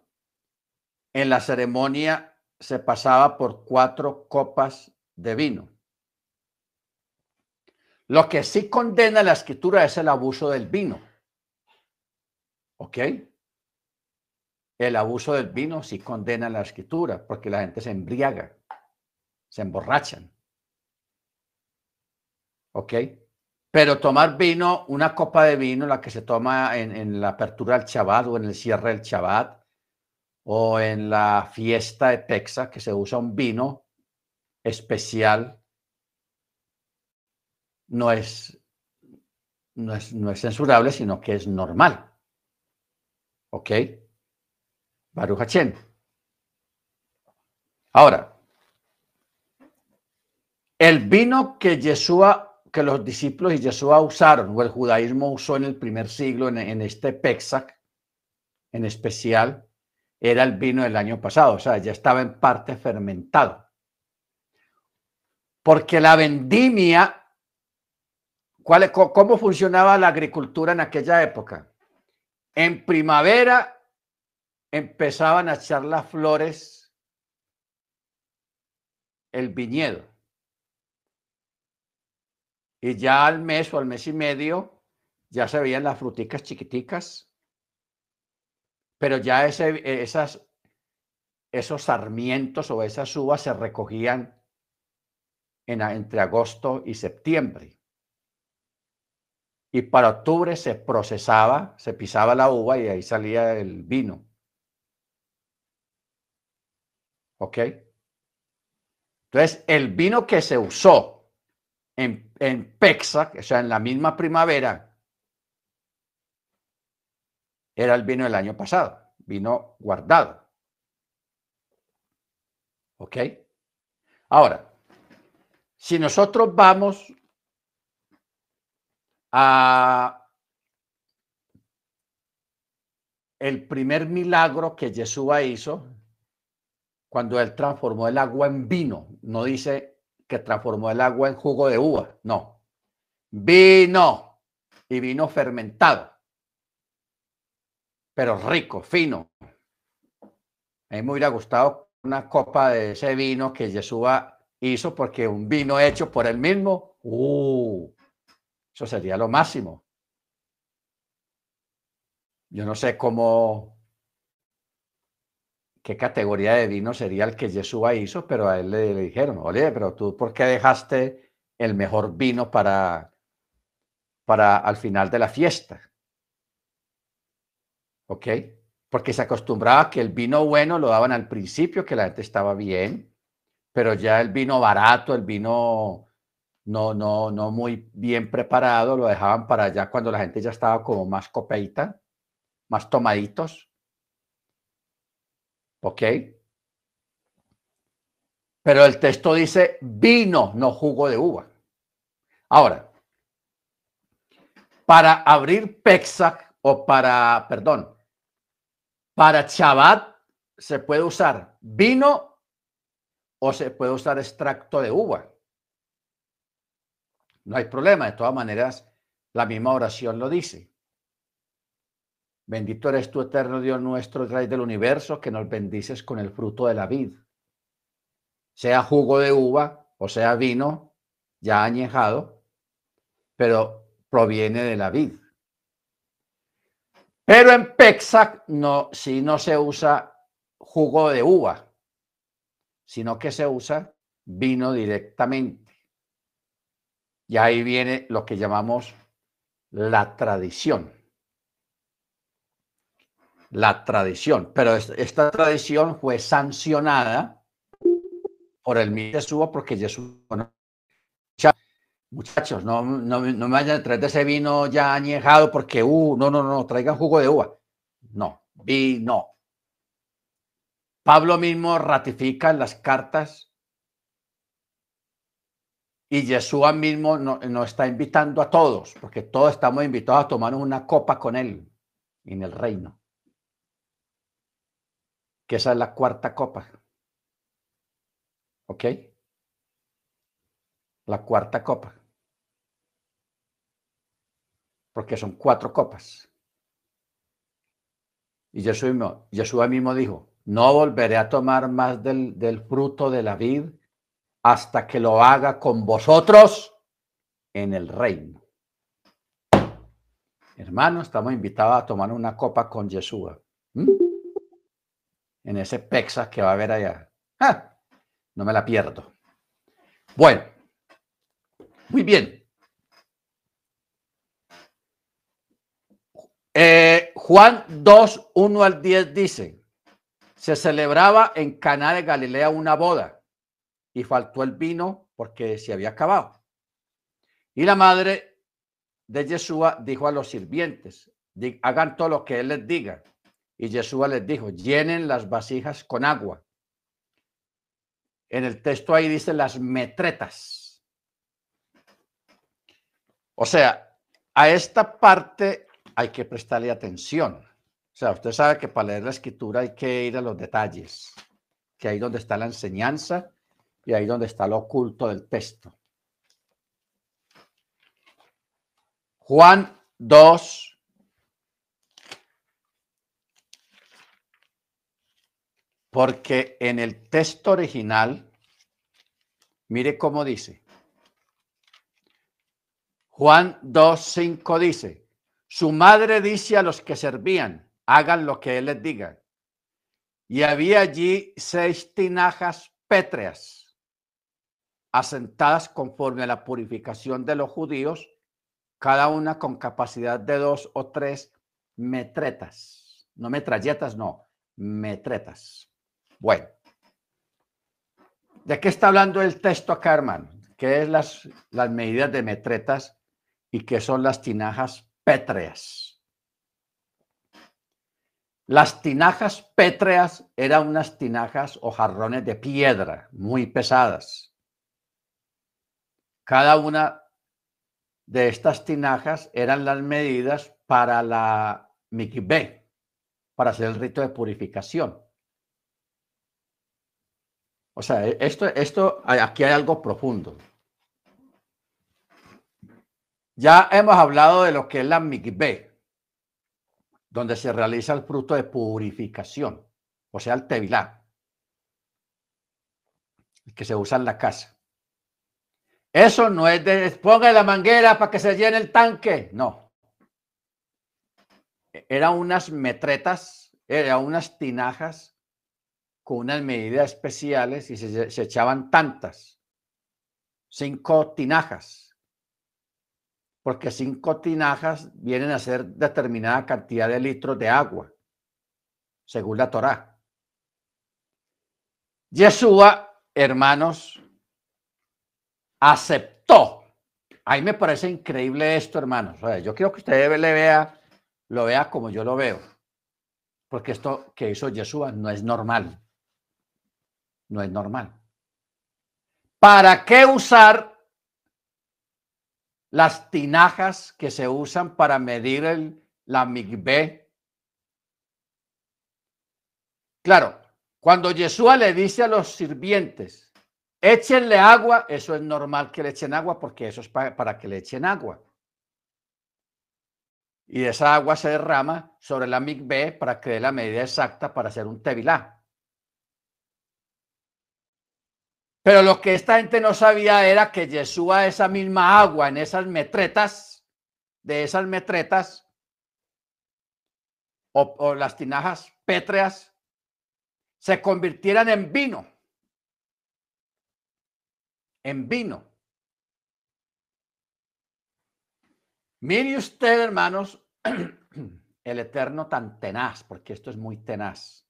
en la ceremonia se pasaba por cuatro copas de vino. Lo que sí condena la escritura es el abuso del vino. ¿Ok? El abuso del vino sí condena la escritura porque la gente se embriaga, se emborrachan. ¿Ok? Pero tomar vino, una copa de vino, la que se toma en, la apertura del Shabbat o en el cierre del Shabbat, o en la fiesta de Texas, que se usa un vino especial, no es, no es, no es censurable, sino que es normal. ¿Ok? Baruch Hachem. Ahora, el vino que Yeshua que los discípulos y Yeshua usaron, o el judaísmo usó en el primer siglo, en, este Pexac en especial, era el vino del año pasado, o sea, ya estaba en parte fermentado. Porque la vendimia, ¿cuál, ¿cómo funcionaba la agricultura en aquella época? En primavera empezaban a echar las flores el viñedo. Y ya al mes o al mes y medio ya se veían las fruticas chiquiticas, pero ya ese, esas, esos sarmientos o esas uvas se recogían en, entre agosto y septiembre. Y para octubre se procesaba, se pisaba la uva y ahí salía el vino. ¿Ok? Entonces, el vino que se usó en, en Pexa, o sea, en la misma primavera, era el vino del año pasado, vino guardado. ¿Ok? Ahora, si nosotros vamos a el primer milagro que Jesús hizo, cuando él transformó el agua en vino, no dice que transformó el agua en jugo de uva. No. Vino y vino fermentado. Pero rico, fino. A mí me hubiera gustado una copa de ese vino que Yeshua hizo porque un vino hecho por él mismo, uh, eso sería lo máximo. Yo no sé cómo qué categoría de vino sería el que Yeshua hizo, pero a él le, dijeron, oye, pero tú, ¿por qué dejaste el mejor vino para, para al final de la fiesta? ¿Ok? Porque se acostumbraba que el vino bueno lo daban al principio, que la gente estaba bien, pero ya el vino barato, el vino no, no, no muy bien preparado, lo dejaban para allá cuando la gente ya estaba como más copeita, más tomaditos. ¿Ok? Pero el texto dice vino, no jugo de uva. Ahora, para abrir Pexac o para, perdón, para Chabat se puede usar vino o se puede usar extracto de uva. No hay problema, de todas maneras, la misma oración lo dice. Bendito eres tú, eterno Dios nuestro, Rey del universo, que nos bendices con el fruto de la vid. Sea jugo de uva o sea vino ya añejado, pero proviene de la vid. Pero en Pexac no, si no se usa jugo de uva, sino que se usa vino directamente. Y ahí viene lo que llamamos la tradición la tradición, pero esta tradición fue sancionada por el mismo Jesús, porque Jesús, muchachos, no, no, no me vayan a traer de ese vino ya añejado porque, uh, no, no, no, traigan jugo de uva. No, vino. Pablo mismo ratifica las cartas y Jesús mismo nos no está invitando a todos, porque todos estamos invitados a tomar una copa con él en el reino. Que esa es la cuarta copa. ¿Ok? La cuarta copa. Porque son cuatro copas. Y Jesús mismo, Jesús mismo dijo, no volveré a tomar más del, fruto de la vid hasta que lo haga con vosotros en el reino. Hermano, estamos invitados a tomar una copa con Jesús. En ese Pexa que va a haber allá. ¡Ah! No me la pierdo. Bueno, muy bien. Eh, Juan 2, 1 al 10 dice, se celebraba en Caná de Galilea una boda y faltó el vino porque se había acabado. Y la madre de Yeshua dijo a los sirvientes, hagan todo lo que él les diga. Y Yeshua les dijo, llenen las vasijas con agua. En el texto ahí dice las metretas. O sea, a esta parte hay que prestarle atención. O sea, usted sabe que para leer la escritura hay que ir a los detalles, que ahí donde está la enseñanza y ahí donde está lo oculto del texto. Juan 2, Porque en el texto original, mire cómo dice. Juan 2.5 dice, su madre dice a los que servían, hagan lo que él les diga. Y había allí seis tinajas pétreas, asentadas conforme a la purificación de los judíos, cada una con capacidad de dos o tres metretas. No metralletas, no, metretas. Bueno, ¿de qué está hablando el texto acá, hermano? ¿Qué es las, las medidas de metretas y qué son las tinajas pétreas? Las tinajas pétreas eran unas tinajas o jarrones de piedra muy pesadas. Cada una de estas tinajas eran las medidas para la mikveh, para hacer el rito de purificación. O sea, e, esto, esto, aquí hay algo profundo. Ya hemos hablado de lo que es la mikveh, donde se realiza el fruto de purificación, o sea, el tevilá, que se usa en la casa. Eso no es de ponga la manguera para que se llene el tanque, no. Eran unas metretas, eran unas tinajas con unas medidas especiales y se, echaban tantas, cinco tinajas, porque cinco tinajas vienen a ser determinada cantidad de litros de agua, según la Torá. Yeshua, hermanos, aceptó. A mí me parece increíble esto, hermanos. yo quiero que usted le vea, lo vea como yo lo veo. Porque esto que hizo Yeshua no es normal no es normal. ¿Para qué usar las tinajas que se usan para medir el, la migbe? Claro, cuando Yeshua le dice a los sirvientes, échenle agua, eso es normal que le echen agua porque eso es para, que le echen agua. Y esa agua se derrama sobre la migbe para que dé la medida exacta para hacer un tevilá. Pero lo que esta gente no sabía era que Yeshua, esa misma agua en esas metretas, de esas metretas, o, las tinajas pétreas, se convirtieran en vino. En vino. Mire usted, hermanos, el Eterno tan tenaz, porque esto es muy tenaz.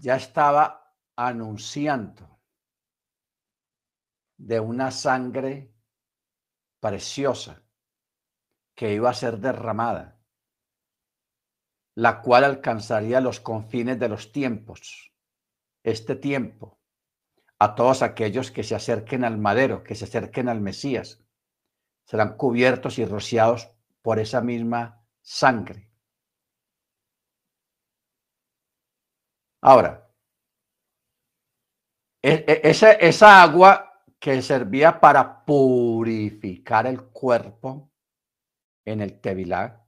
Ya estaba anunciando de una sangre preciosa que iba a ser derramada, la cual alcanzaría los confines de los tiempos, este tiempo, a todos aquellos que se acerquen al madero, que se acerquen al Mesías, serán cubiertos y rociados por esa misma sangre. Ahora, esa, esa agua que servía para purificar el cuerpo en el Tevilá,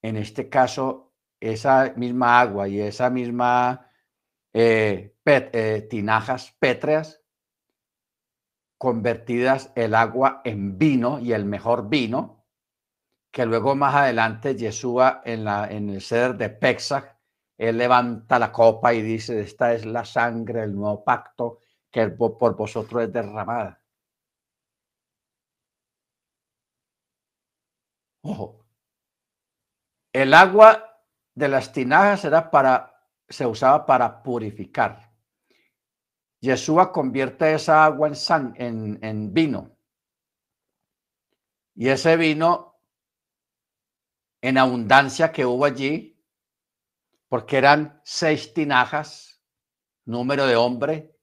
en este caso, esa misma agua y esa misma eh, eh, tinajas pétreas convertidas el agua en vino y el mejor vino, que luego más adelante Yeshua en, la, el ser de Pexach, él levanta la copa y dice, esta es la sangre del nuevo pacto que por vosotros es derramada. Ojo, el agua de las tinajas era para, se usaba para purificar. Yeshua convierte esa agua en, en, en vino. Y ese vino, en abundancia que hubo allí, porque eran seis tinajas, número de hombre,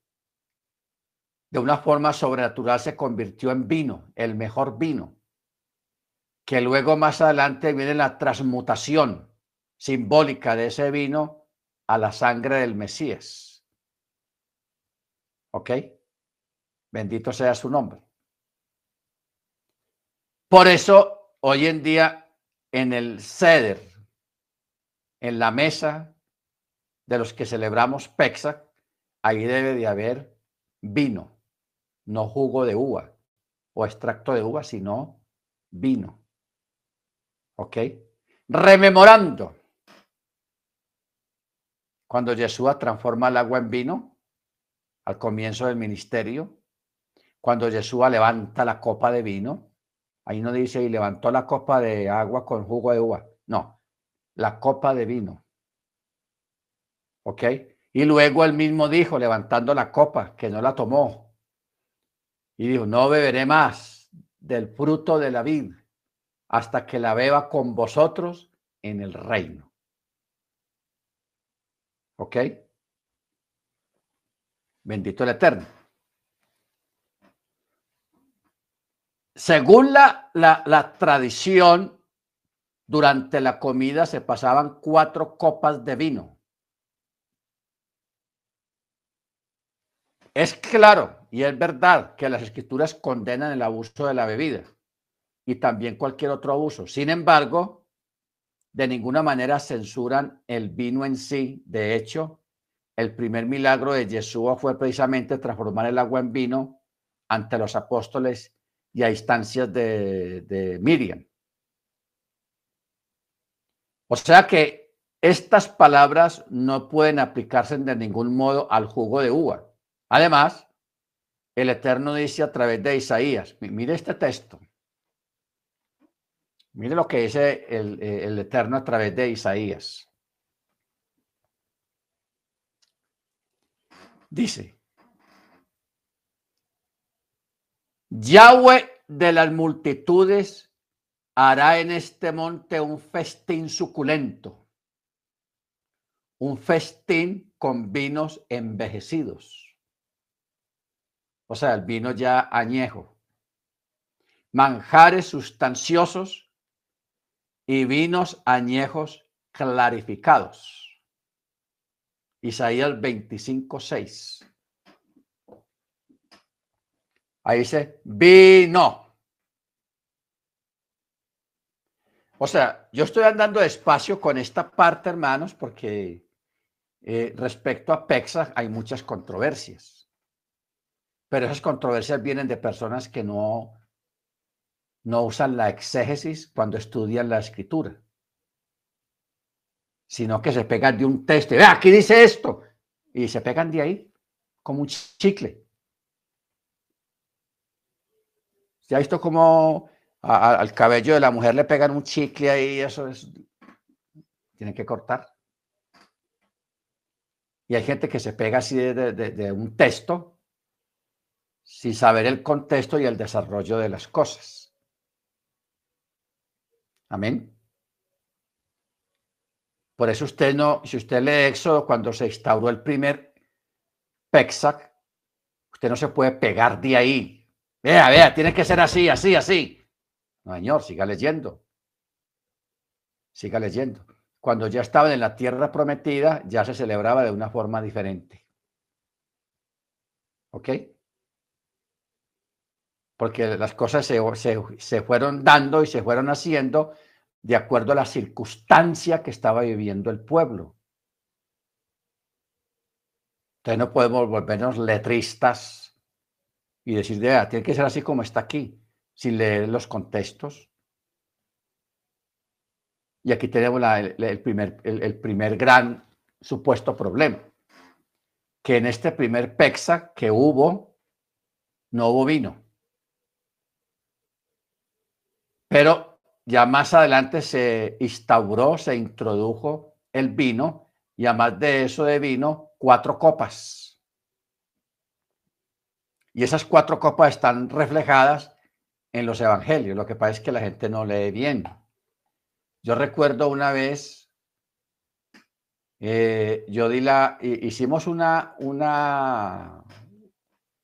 de una forma sobrenatural se convirtió en vino, el mejor vino que luego más adelante viene la transmutación simbólica de ese vino a la sangre del Mesías. ¿Ok? Bendito sea su nombre. Por eso, hoy en día, en el ceder, en la mesa de los que celebramos Pexa, ahí debe de haber vino, no jugo de uva o extracto de uva, sino vino. ¿Ok? Rememorando. Cuando Yeshua transforma el agua en vino al comienzo del ministerio, cuando Yeshua levanta la copa de vino, ahí no dice y levantó la copa de agua con jugo de uva, no, la copa de vino. ¿Ok? Y luego él mismo dijo, levantando la copa, que no la tomó, y dijo, no beberé más del fruto de la vid hasta que la beba con vosotros en el reino. ¿Ok? Bendito el Eterno. Según la, la, la, tradición, durante la comida se pasaban cuatro copas de vino. Es claro y es verdad que las escrituras condenan el abuso de la bebida y también cualquier otro abuso. Sin embargo, de ninguna manera censuran el vino en sí. De hecho, el primer milagro de Yeshua fue precisamente transformar el agua en vino ante los apóstoles y a instancias de, de Miriam. O sea que estas palabras no pueden aplicarse de ningún modo al jugo de uva. Además, el Eterno dice a través de Isaías, mire este texto, Mire lo que dice el, eh, el Eterno a través de Isaías. Dice, Yahweh de las multitudes hará en este monte un festín suculento, un festín con vinos envejecidos. O sea, el vino ya añejo. Manjares sustanciosos y vinos añejos clarificados. Isaías 25, 6. Ahí dice, vino. O sea, yo estoy andando despacio con esta parte, hermanos, porque eh, respecto a Pexa hay muchas controversias. Pero esas controversias vienen de personas que no no usan la exégesis cuando estudian la escritura, sino que se pegan de un texto. Ve, aquí dice esto. Y se pegan de ahí como un chicle. ¿Se ha visto cómo al cabello de la mujer le pegan un chicle ahí? Eso es. Tienen que cortar. Y hay gente que se pega así de, un texto sin saber el contexto y el desarrollo de las cosas. Amén. Por eso usted no, si usted lee Éxodo, cuando se instauró el primer PEXAC, usted no se puede pegar de ahí. Vea, vea, tiene que ser así, así, así. No, señor, siga leyendo. Siga leyendo cuando ya estaban en la tierra prometida, ya se celebraba de una forma diferente. ¿Ok? Porque las cosas se, se, fueron dando y se fueron haciendo de acuerdo a la circunstancia que estaba viviendo el pueblo. Entonces no podemos volvernos letristas y decir, tiene que ser así como está aquí, sin leer los contextos. Y aquí tenemos el, primer, el, primer gran supuesto problema, que en este primer PEXA que hubo, no hubo vino. Pero ya más adelante se instauró, se introdujo el vino y además de eso de vino, cuatro copas. Y esas cuatro copas están reflejadas en los evangelios. Lo que pasa es que la gente no lee bien. Yo recuerdo una vez, eh, yo di la, hicimos una, una,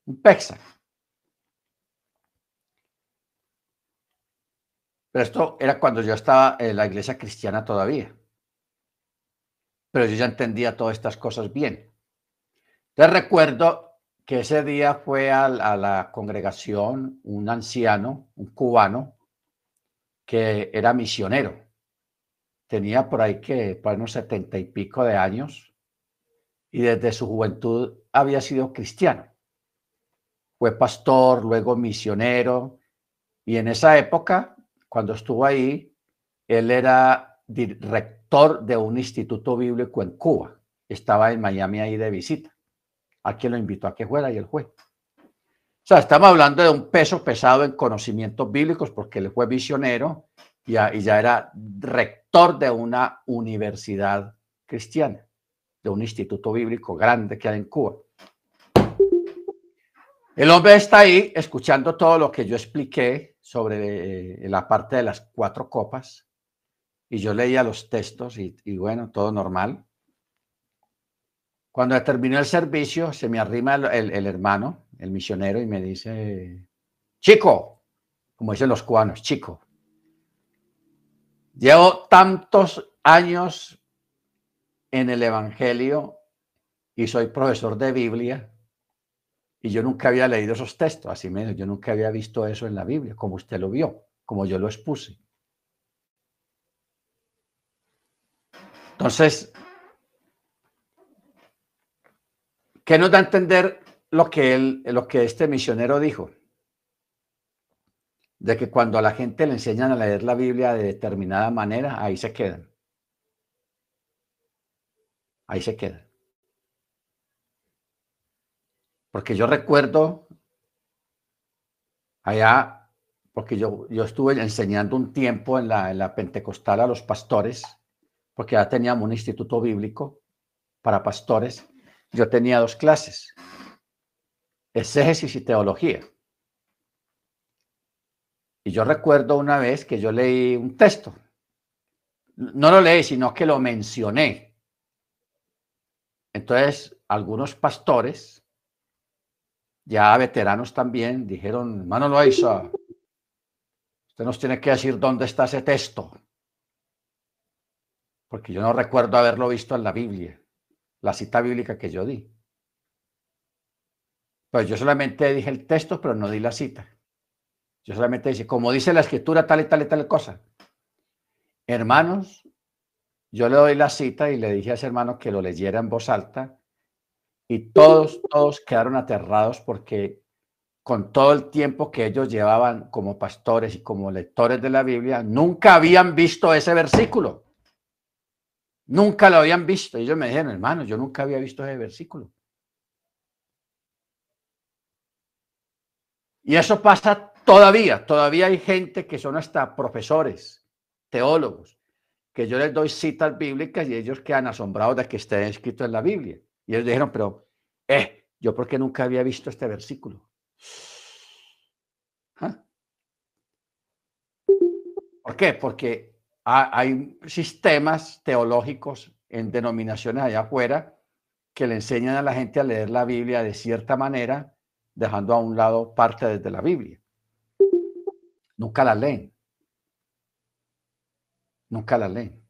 un PEXA. Pero esto era cuando yo estaba en la iglesia cristiana todavía. Pero yo ya entendía todas estas cosas bien. Entonces recuerdo que ese día fue a, la congregación un anciano, un cubano, que era misionero tenía por ahí que, para unos setenta y pico de años, y desde su juventud había sido cristiano. Fue pastor, luego misionero, y en esa época, cuando estuvo ahí, él era director de un instituto bíblico en Cuba. Estaba en Miami ahí de visita. A quien lo invitó a que fuera y él fue. O sea, estamos hablando de un peso pesado en conocimientos bíblicos porque él fue misionero y ya era rector de una universidad cristiana, de un instituto bíblico grande que hay en Cuba. El hombre está ahí escuchando todo lo que yo expliqué sobre eh, la parte de las cuatro copas y yo leía los textos y, bueno, todo normal. Cuando terminó el servicio, se me arrima el, el, hermano, el misionero, y me dice, chico, como dicen los cubanos, chico, Llevo tantos años en el Evangelio y soy profesor de Biblia y yo nunca había leído esos textos, así menos, yo nunca había visto eso en la Biblia, como usted lo vio, como yo lo expuse. Entonces, ¿qué nos da a entender lo que, él, lo que este misionero dijo? de que cuando a la gente le enseñan a leer la Biblia de determinada manera, ahí se quedan. Ahí se quedan. Porque yo recuerdo allá, porque yo, yo estuve enseñando un tiempo en la, en la Pentecostal a los pastores, porque ya teníamos un instituto bíblico para pastores. Yo tenía dos clases, exégesis y teología. Y yo recuerdo una vez que yo leí un texto. No lo leí, sino que lo mencioné. Entonces, algunos pastores, ya veteranos también, dijeron, hermano Loaiza, usted nos tiene que decir dónde está ese texto. Porque yo no recuerdo haberlo visto en la Biblia, la cita bíblica que yo di. Pues yo solamente dije el texto, pero no di la cita. Yo solamente dice, como dice la escritura, tal y tal y tal cosa. Hermanos, yo le doy la cita y le dije a ese hermano que lo leyera en voz alta y todos, todos quedaron aterrados porque con todo el tiempo que ellos llevaban como pastores y como lectores de la Biblia, nunca habían visto ese versículo. Nunca lo habían visto. Ellos me dijeron, hermano, yo nunca había visto ese versículo. Y eso pasa Todavía, todavía hay gente que son hasta profesores, teólogos, que yo les doy citas bíblicas y ellos quedan asombrados de que esté escrito en la Biblia. Y ellos dijeron, pero, eh, yo porque nunca había visto este versículo. ¿Ah? ¿Por qué? Porque hay sistemas teológicos en denominaciones allá afuera que le enseñan a la gente a leer la Biblia de cierta manera, dejando a un lado parte desde la Biblia. Nunca la leen. Nunca la leen.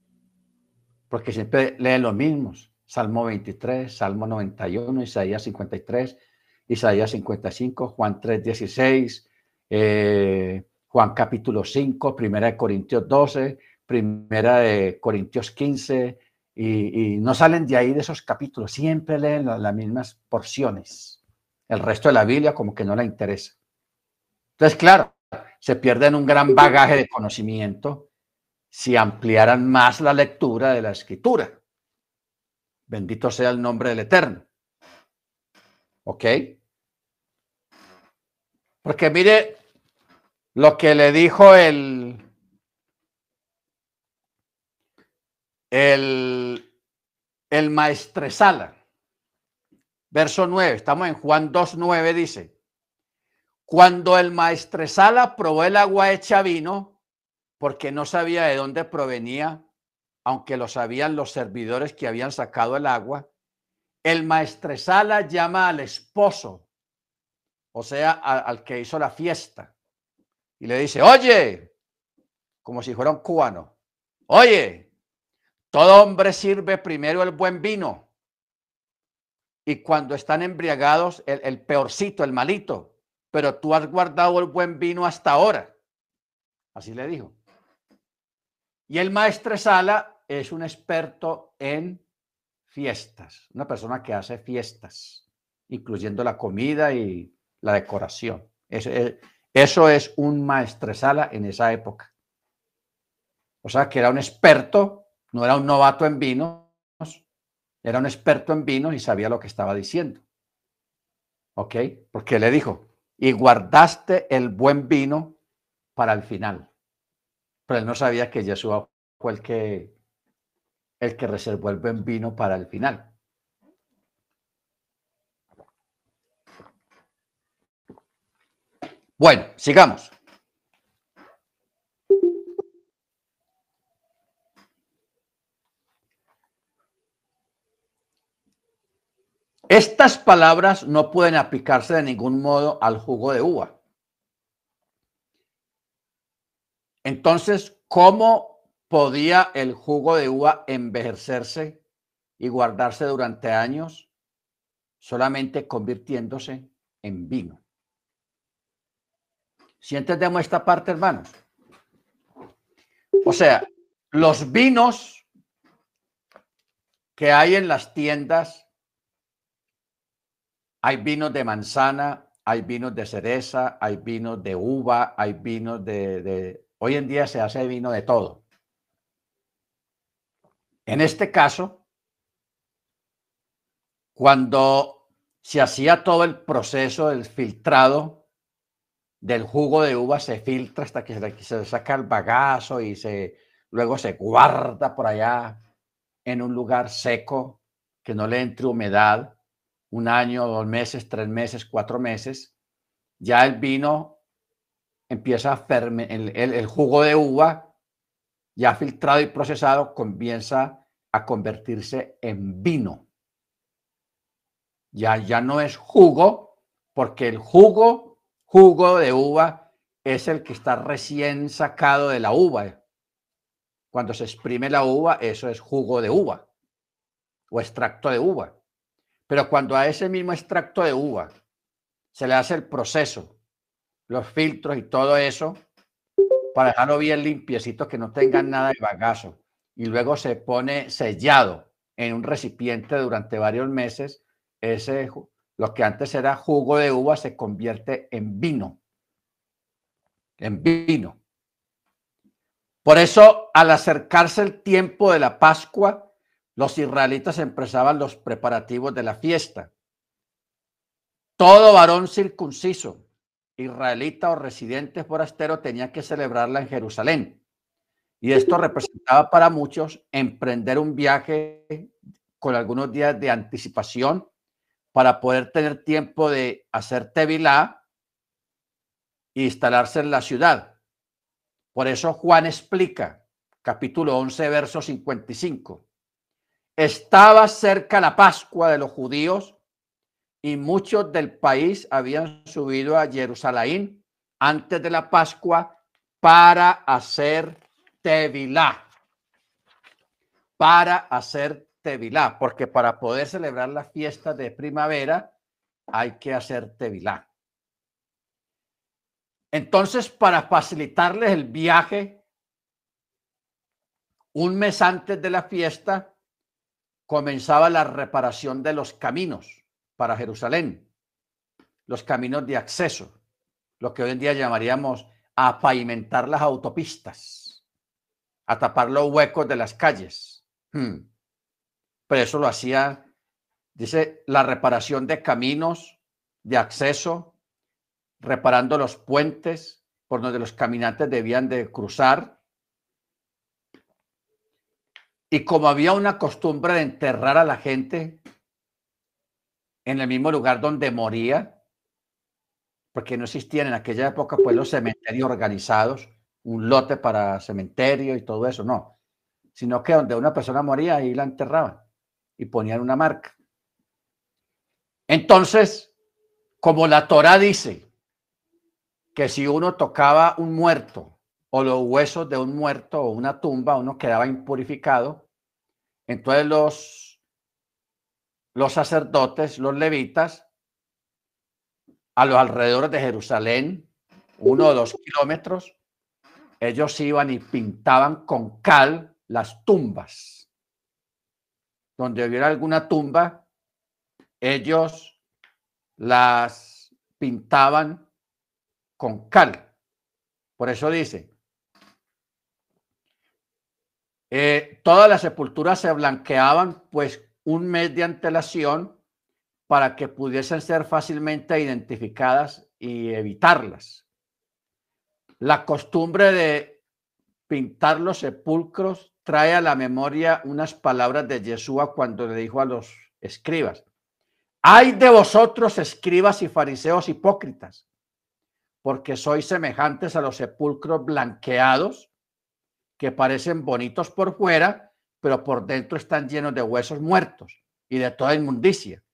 Porque siempre leen los mismos. Salmo 23, Salmo 91, Isaías 53, Isaías 55, Juan 3, 16, eh, Juan capítulo 5, Primera de Corintios 12, Primera de Corintios 15, y, no salen de ahí de esos capítulos, siempre leen las mismas porciones. El resto de la Biblia como que no le interesa. Entonces, claro, se pierden un gran bagaje de conocimiento si ampliaran más la lectura de la escritura. Bendito sea el nombre del Eterno. ¿Ok? Porque mire lo que le dijo el, el, maestresala. Verso 9, estamos en Juan 2, 9, dice, cuando el maestresala probó el agua hecha vino, porque no sabía de dónde provenía, aunque lo sabían los servidores que habían sacado el agua, el maestresala llama al esposo, o sea, al, que hizo la fiesta, y le dice, oye, como si fuera un cubano, oye, todo hombre sirve primero el buen vino, y cuando están embriagados, el, peorcito, el malito, pero tú has guardado el buen vino hasta ahora. Así le dijo. Y el maestresala es un experto en fiestas, una persona que hace fiestas, incluyendo la comida y la decoración. Eso es, eso es un maestresala en esa época. O sea, que era un experto, no era un novato en vinos, era un experto en vinos y sabía lo que estaba diciendo. ¿Ok? Porque le dijo, y guardaste el buen vino para el final. Pero él no sabía que Jesús fue el que el que reservó el buen vino para el final. Bueno, sigamos. Estas palabras no pueden aplicarse de ningún modo al jugo de uva. Entonces, ¿cómo ¿Podía el jugo de uva envejecerse y guardarse durante años solamente convirtiéndose en vino? Si entendemos esta parte, hermanos. O sea, los vinos que hay en las tiendas, hay vinos de manzana, hay vinos de cereza, hay vinos de uva, hay vinos de. Hoy en día se hace vino de todo. En este caso, cuando se hacía todo el proceso del filtrado del jugo de uva, se filtra hasta que se saca el bagazo y se, luego se guarda por allá en un lugar seco, que no le entre humedad, un año, dos meses, tres meses, cuatro meses, ya el vino empieza a fermentar, el jugo de uva ya filtrado y procesado, comienza a convertirse en vino. Ya, ya no es jugo, porque el jugo, jugo de uva, es el que está recién sacado de la uva. Cuando se exprime la uva, eso es jugo de uva o extracto de uva. Pero cuando a ese mismo extracto de uva se le hace el proceso, los filtros y todo eso, para dejarlo bien limpiecito, que no tenga nada de bagazo. Y luego se pone sellado en un recipiente durante varios meses. Ese, lo que antes era jugo de uva se convierte en vino. En vino. Por eso, al acercarse el tiempo de la Pascua, los israelitas empezaban los preparativos de la fiesta. Todo varón circunciso israelita o residente forastero tenía que celebrarla en Jerusalén. Y esto representaba para muchos emprender un viaje con algunos días de anticipación para poder tener tiempo de hacer Tevilá e instalarse en la ciudad. Por eso Juan explica, capítulo 11, verso 55. Estaba cerca la Pascua de los judíos y muchos del país habían subido a Jerusalén antes de la Pascua para hacer Tevilá. Para hacer Tevilá, porque para poder celebrar la fiesta de primavera hay que hacer Tevilá. Entonces, para facilitarles el viaje, un mes antes de la fiesta, comenzaba la reparación de los caminos para Jerusalén, los caminos de acceso, lo que hoy en día llamaríamos a pavimentar las autopistas, a tapar los huecos de las calles. Hmm. Pero eso lo hacía, dice, la reparación de caminos de acceso, reparando los puentes por donde los caminantes debían de cruzar. Y como había una costumbre de enterrar a la gente en el mismo lugar donde moría, porque no existían en aquella época pues los cementerios organizados, un lote para cementerio y todo eso, no, sino que donde una persona moría ahí la enterraban y ponían una marca. Entonces, como la Torah dice que si uno tocaba un muerto o los huesos de un muerto o una tumba, uno quedaba impurificado, entonces los, los sacerdotes, los levitas, a los alrededores de Jerusalén, uno o dos kilómetros, ellos iban y pintaban con cal las tumbas. Donde hubiera alguna tumba, ellos las pintaban con cal. Por eso dice, eh, todas las sepulturas se blanqueaban pues un mes de antelación para que pudiesen ser fácilmente identificadas y evitarlas. La costumbre de pintar los sepulcros trae a la memoria unas palabras de Yeshua cuando le dijo a los escribas, hay de vosotros escribas y fariseos hipócritas, porque sois semejantes a los sepulcros blanqueados que parecen bonitos por fuera, pero por dentro están llenos de huesos muertos y de toda inmundicia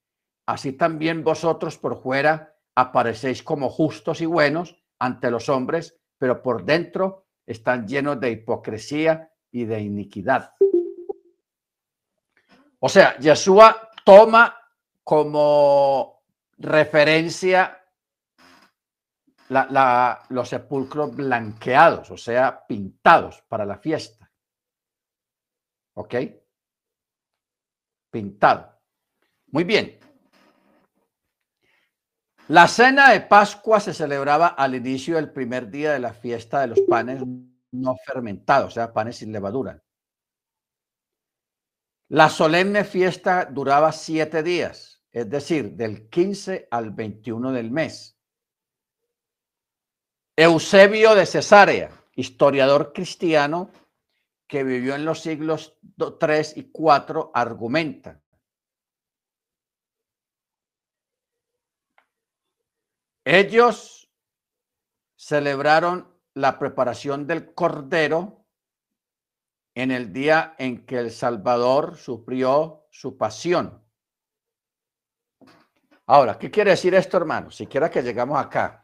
así también vosotros por fuera aparecéis como justos y buenos ante los hombres, pero por dentro están llenos de hipocresía y de iniquidad. O sea, Yeshua toma como referencia los sepulcros blanqueados, o sea, pintados para la fiesta. ¿Ok? Pintado. Muy bien. La cena de Pascua se celebraba al inicio del primer día de la fiesta de los panes no fermentados, o sea, panes sin levadura. La solemne fiesta duraba siete días, es decir, del 15 al 21 del mes. Eusebio de Cesarea, historiador cristiano que vivió en los siglos 3 y 4, argumenta Ellos celebraron la preparación del cordero en el día en que el Salvador sufrió su pasión. Ahora, ¿qué quiere decir esto, hermano? Siquiera que llegamos acá.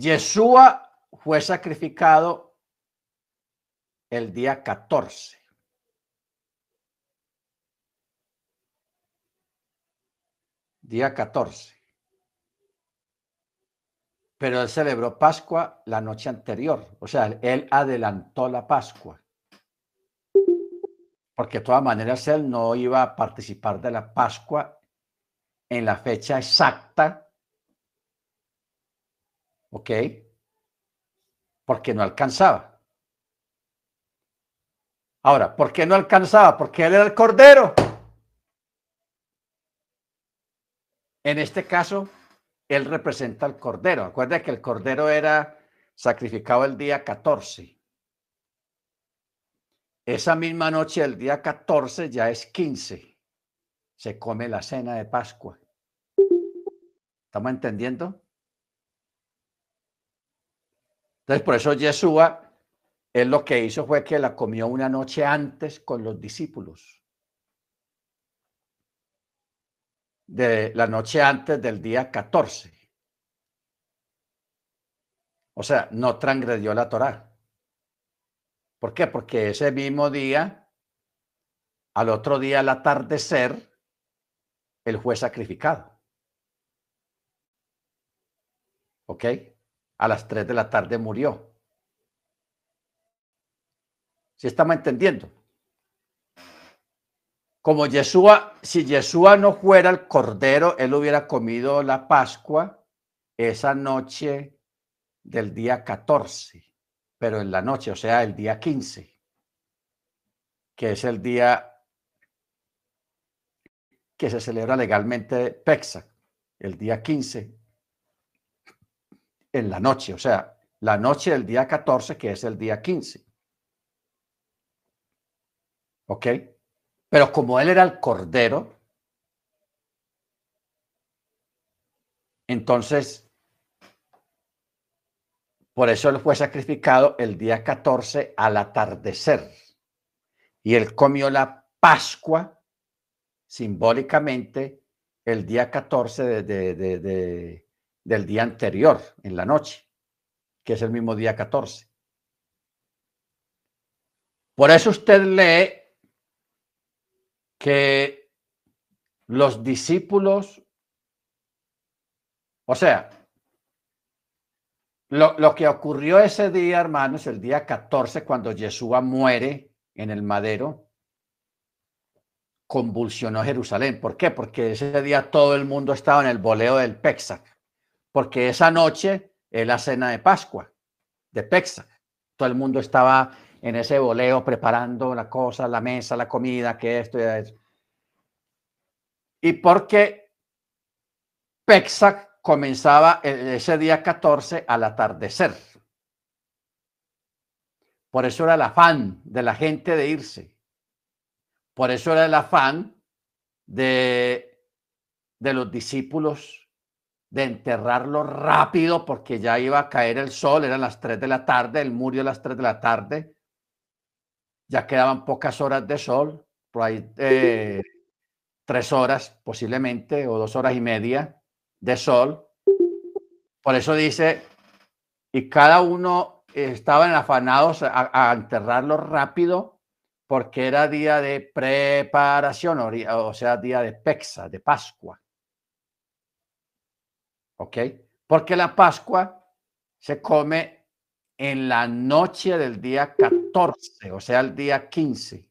Yeshua fue sacrificado el día 14. día 14. Pero él celebró Pascua la noche anterior, o sea, él adelantó la Pascua. Porque de todas maneras él no iba a participar de la Pascua en la fecha exacta. ¿Ok? Porque no alcanzaba. Ahora, ¿por qué no alcanzaba? Porque él era el Cordero. En este caso, él representa al cordero. Acuerda que el cordero era sacrificado el día 14. Esa misma noche del día 14 ya es 15. Se come la cena de Pascua. ¿Estamos entendiendo? Entonces, por eso Yeshua, él lo que hizo fue que la comió una noche antes con los discípulos. De la noche antes del día 14. O sea, no transgredió la Torá. ¿Por qué? Porque ese mismo día, al otro día al atardecer, él fue sacrificado. ¿Ok? A las 3 de la tarde murió. ¿Sí estamos entendiendo? Como Yeshua, si Yeshua no fuera el cordero, él hubiera comido la Pascua esa noche del día 14, pero en la noche, o sea, el día 15, que es el día que se celebra legalmente Pesach, el día 15, en la noche, o sea, la noche del día 14, que es el día 15. ¿Ok? Pero como él era el cordero, entonces por eso él fue sacrificado el día 14 al atardecer. Y él comió la Pascua simbólicamente el día 14 del día anterior, en la noche, que es el mismo día 14. Por eso usted lee que los discípulos, o sea, lo, que ocurrió ese día, hermanos, el día 14, cuando Yeshua muere en el madero, convulsionó Jerusalén. ¿Por qué? Porque ese día todo el mundo estaba en el boleo del Pexac. Porque esa noche es la cena de Pascua, de Pexac. Todo el mundo estaba en ese boleo preparando la cosa, la mesa, la comida, que esto y eso. Y porque Pexac comenzaba ese día 14 al atardecer. Por eso era el afán de la gente de irse. Por eso era el afán de, de los discípulos de enterrarlo rápido porque ya iba a caer el sol, eran las 3 de la tarde, el murió a las 3 de la tarde, ya quedaban pocas horas de sol, por ahí eh, tres horas posiblemente o dos horas y media de sol. Por eso dice, y cada uno estaban afanados a, enterrarlo rápido porque era día de preparación, o sea, día de Pexa, de Pascua. ¿Ok? Porque la Pascua se come en la noche del día 14, o sea, el día 15.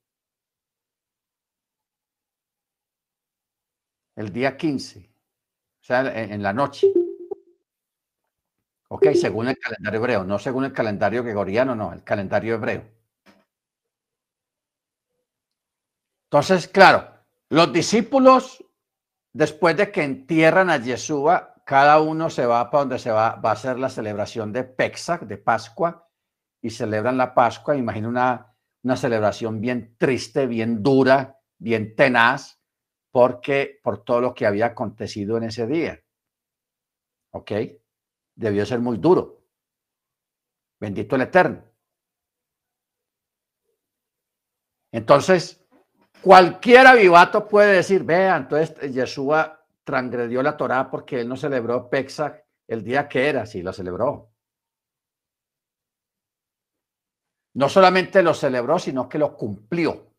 El día 15 sea, en, la noche. Ok, según el calendario hebreo, no según el calendario gregoriano, no, el calendario hebreo. Entonces, claro, los discípulos, después de que entierran a Yeshua, cada uno se va para donde se va, va a hacer la celebración de Pesach, de Pascua, y celebran la Pascua. Imagina una, una celebración bien triste, bien dura, bien tenaz, porque por todo lo que había acontecido en ese día. ¿Ok? Debió ser muy duro. Bendito el Eterno. Entonces, cualquier avivato puede decir, vean, entonces Yeshua transgredió la Torá porque él no celebró Pesach el día que era, sí lo celebró. No solamente lo celebró, sino que lo cumplió.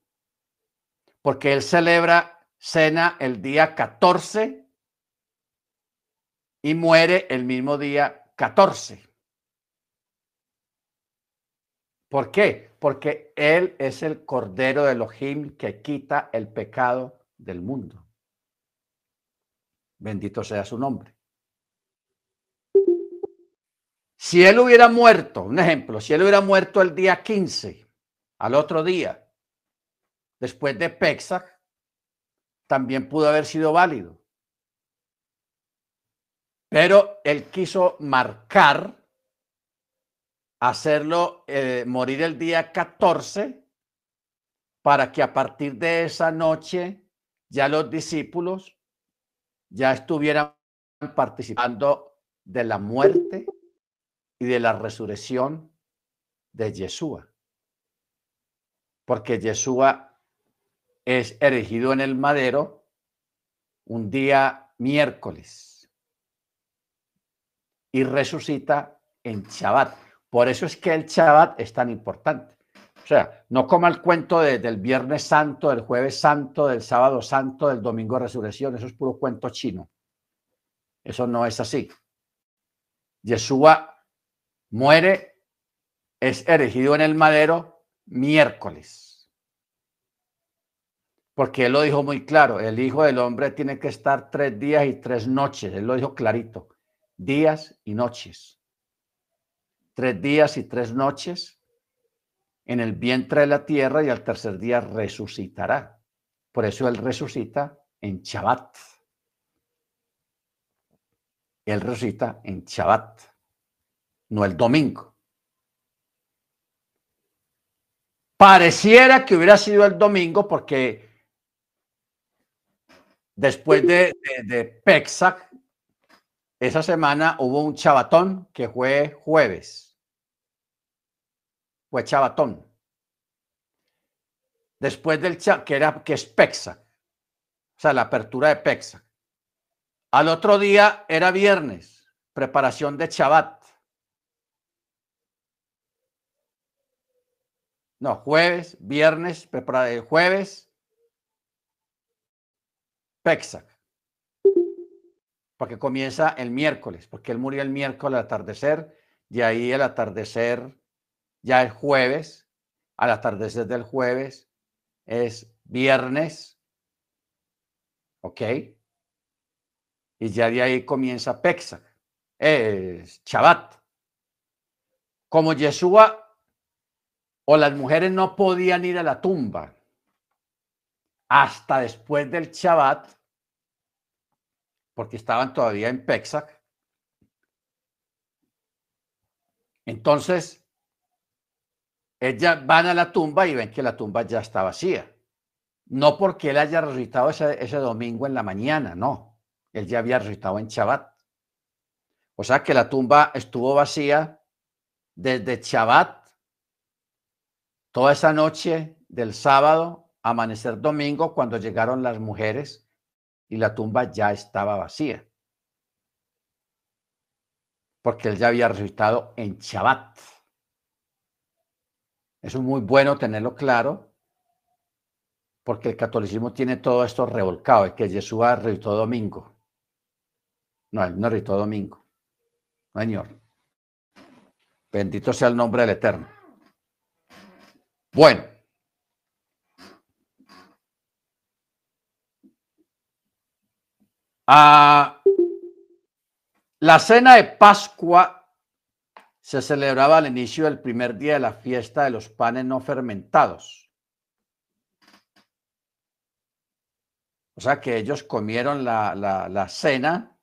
Porque él celebra cena el día 14 y muere el mismo día 14. ¿Por qué? Porque Él es el Cordero de Elohim que quita el pecado del mundo. Bendito sea su nombre. Si Él hubiera muerto, un ejemplo, si Él hubiera muerto el día 15, al otro día, después de Pesach, también pudo haber sido válido. Pero él quiso marcar hacerlo eh, morir el día 14 para que a partir de esa noche ya los discípulos ya estuvieran participando de la muerte y de la resurrección de Yeshua. Porque Yeshua es erigido en el madero un día miércoles y resucita en Shabbat. Por eso es que el Shabbat es tan importante. Sea, no como el cuento del Viernes Santo, del Jueves Santo, del Sábado Santo, del Domingo de Resurrección. Eso es puro cuento chino. Eso no es así. Yeshua muere, es erigido en el madero miércoles. Porque él lo dijo muy claro, el Hijo del Hombre tiene que estar tres días y tres noches. Él lo dijo clarito, días y noches. Tres días y tres noches en el vientre de la tierra y al tercer día resucitará. Por eso él resucita en Shabbat. Él resucita en Shabbat, no el domingo. Pareciera que hubiera sido el domingo porque después de, de, esa semana hubo un chabatón que fue jueves. Fue chabatón. Después del que era que es Pexac, o sea, la apertura de Pexac. Al otro día era viernes, preparación de Shabbat. No, jueves, viernes, prepara, jueves, Pexac. Porque comienza el miércoles, porque él murió el miércoles al atardecer, y ahí el atardecer ya es jueves, al atardecer del jueves es viernes, ¿ok? Y ya de ahí comienza Pesach, es Shabbat. Como Yeshua o las mujeres no podían ir a la tumba hasta después del Shabbat, porque estaban todavía en Pesach. Entonces, ellas van a la tumba y ven que la tumba ya está vacía. No porque él haya resucitado ese, ese domingo en la mañana, no él ya había resucitado en Shabbat. O sea que la tumba estuvo vacía desde Shabbat, toda esa noche del sábado, amanecer domingo, cuando llegaron las mujeres y la tumba ya estaba vacía. Porque él ya había resucitado en Shabbat. Eso es muy bueno tenerlo claro, porque el catolicismo tiene todo esto revolcado, es que Jesús resucitó domingo. No, él no resucitó domingo. Señor. Bendito sea el nombre del Eterno. Bueno. Ah, la cena de Pascua se celebraba al inicio del primer día de la fiesta de los panes no fermentados. O sea que ellos comieron la, la, la cena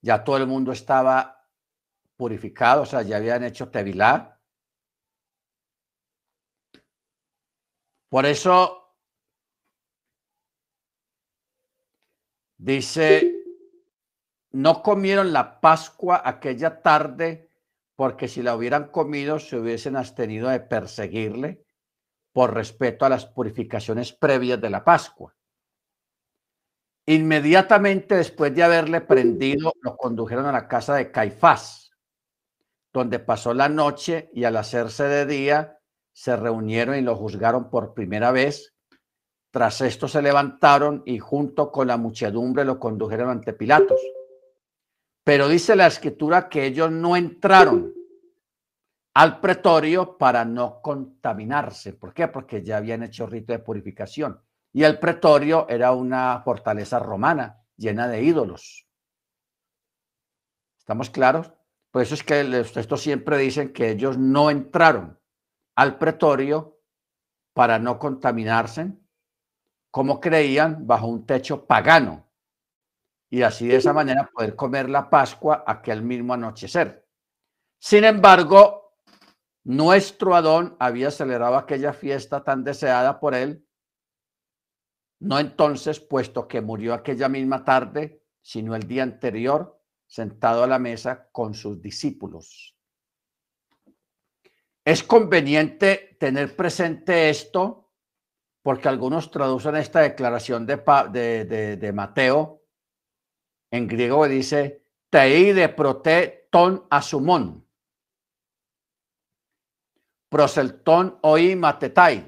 ya todo el mundo estaba purificado, o sea, ya habían hecho tevilá. Por eso dice, no comieron la Pascua aquella tarde porque si la hubieran comido se hubiesen abstenido de perseguirle por respeto a las purificaciones previas de la Pascua. Inmediatamente después de haberle prendido, lo condujeron a la casa de Caifás, donde pasó la noche y al hacerse de día se reunieron y lo juzgaron por primera vez. Tras esto se levantaron y junto con la muchedumbre lo condujeron ante Pilatos. Pero dice la escritura que ellos no entraron al pretorio para no contaminarse. ¿Por qué? Porque ya habían hecho rito de purificación. Y el pretorio era una fortaleza romana llena de ídolos. ¿Estamos claros? Por eso es que los siempre dicen que ellos no entraron al pretorio para no contaminarse, como creían, bajo un techo pagano. Y así de esa manera poder comer la Pascua aquel mismo anochecer. Sin embargo, nuestro Adón había celebrado aquella fiesta tan deseada por él, no entonces, puesto que murió aquella misma tarde, sino el día anterior, sentado a la mesa con sus discípulos. Es conveniente tener presente esto porque algunos traducen esta declaración de, de, Mateo en griego dice tei de prote ton asumon proselton oi matetai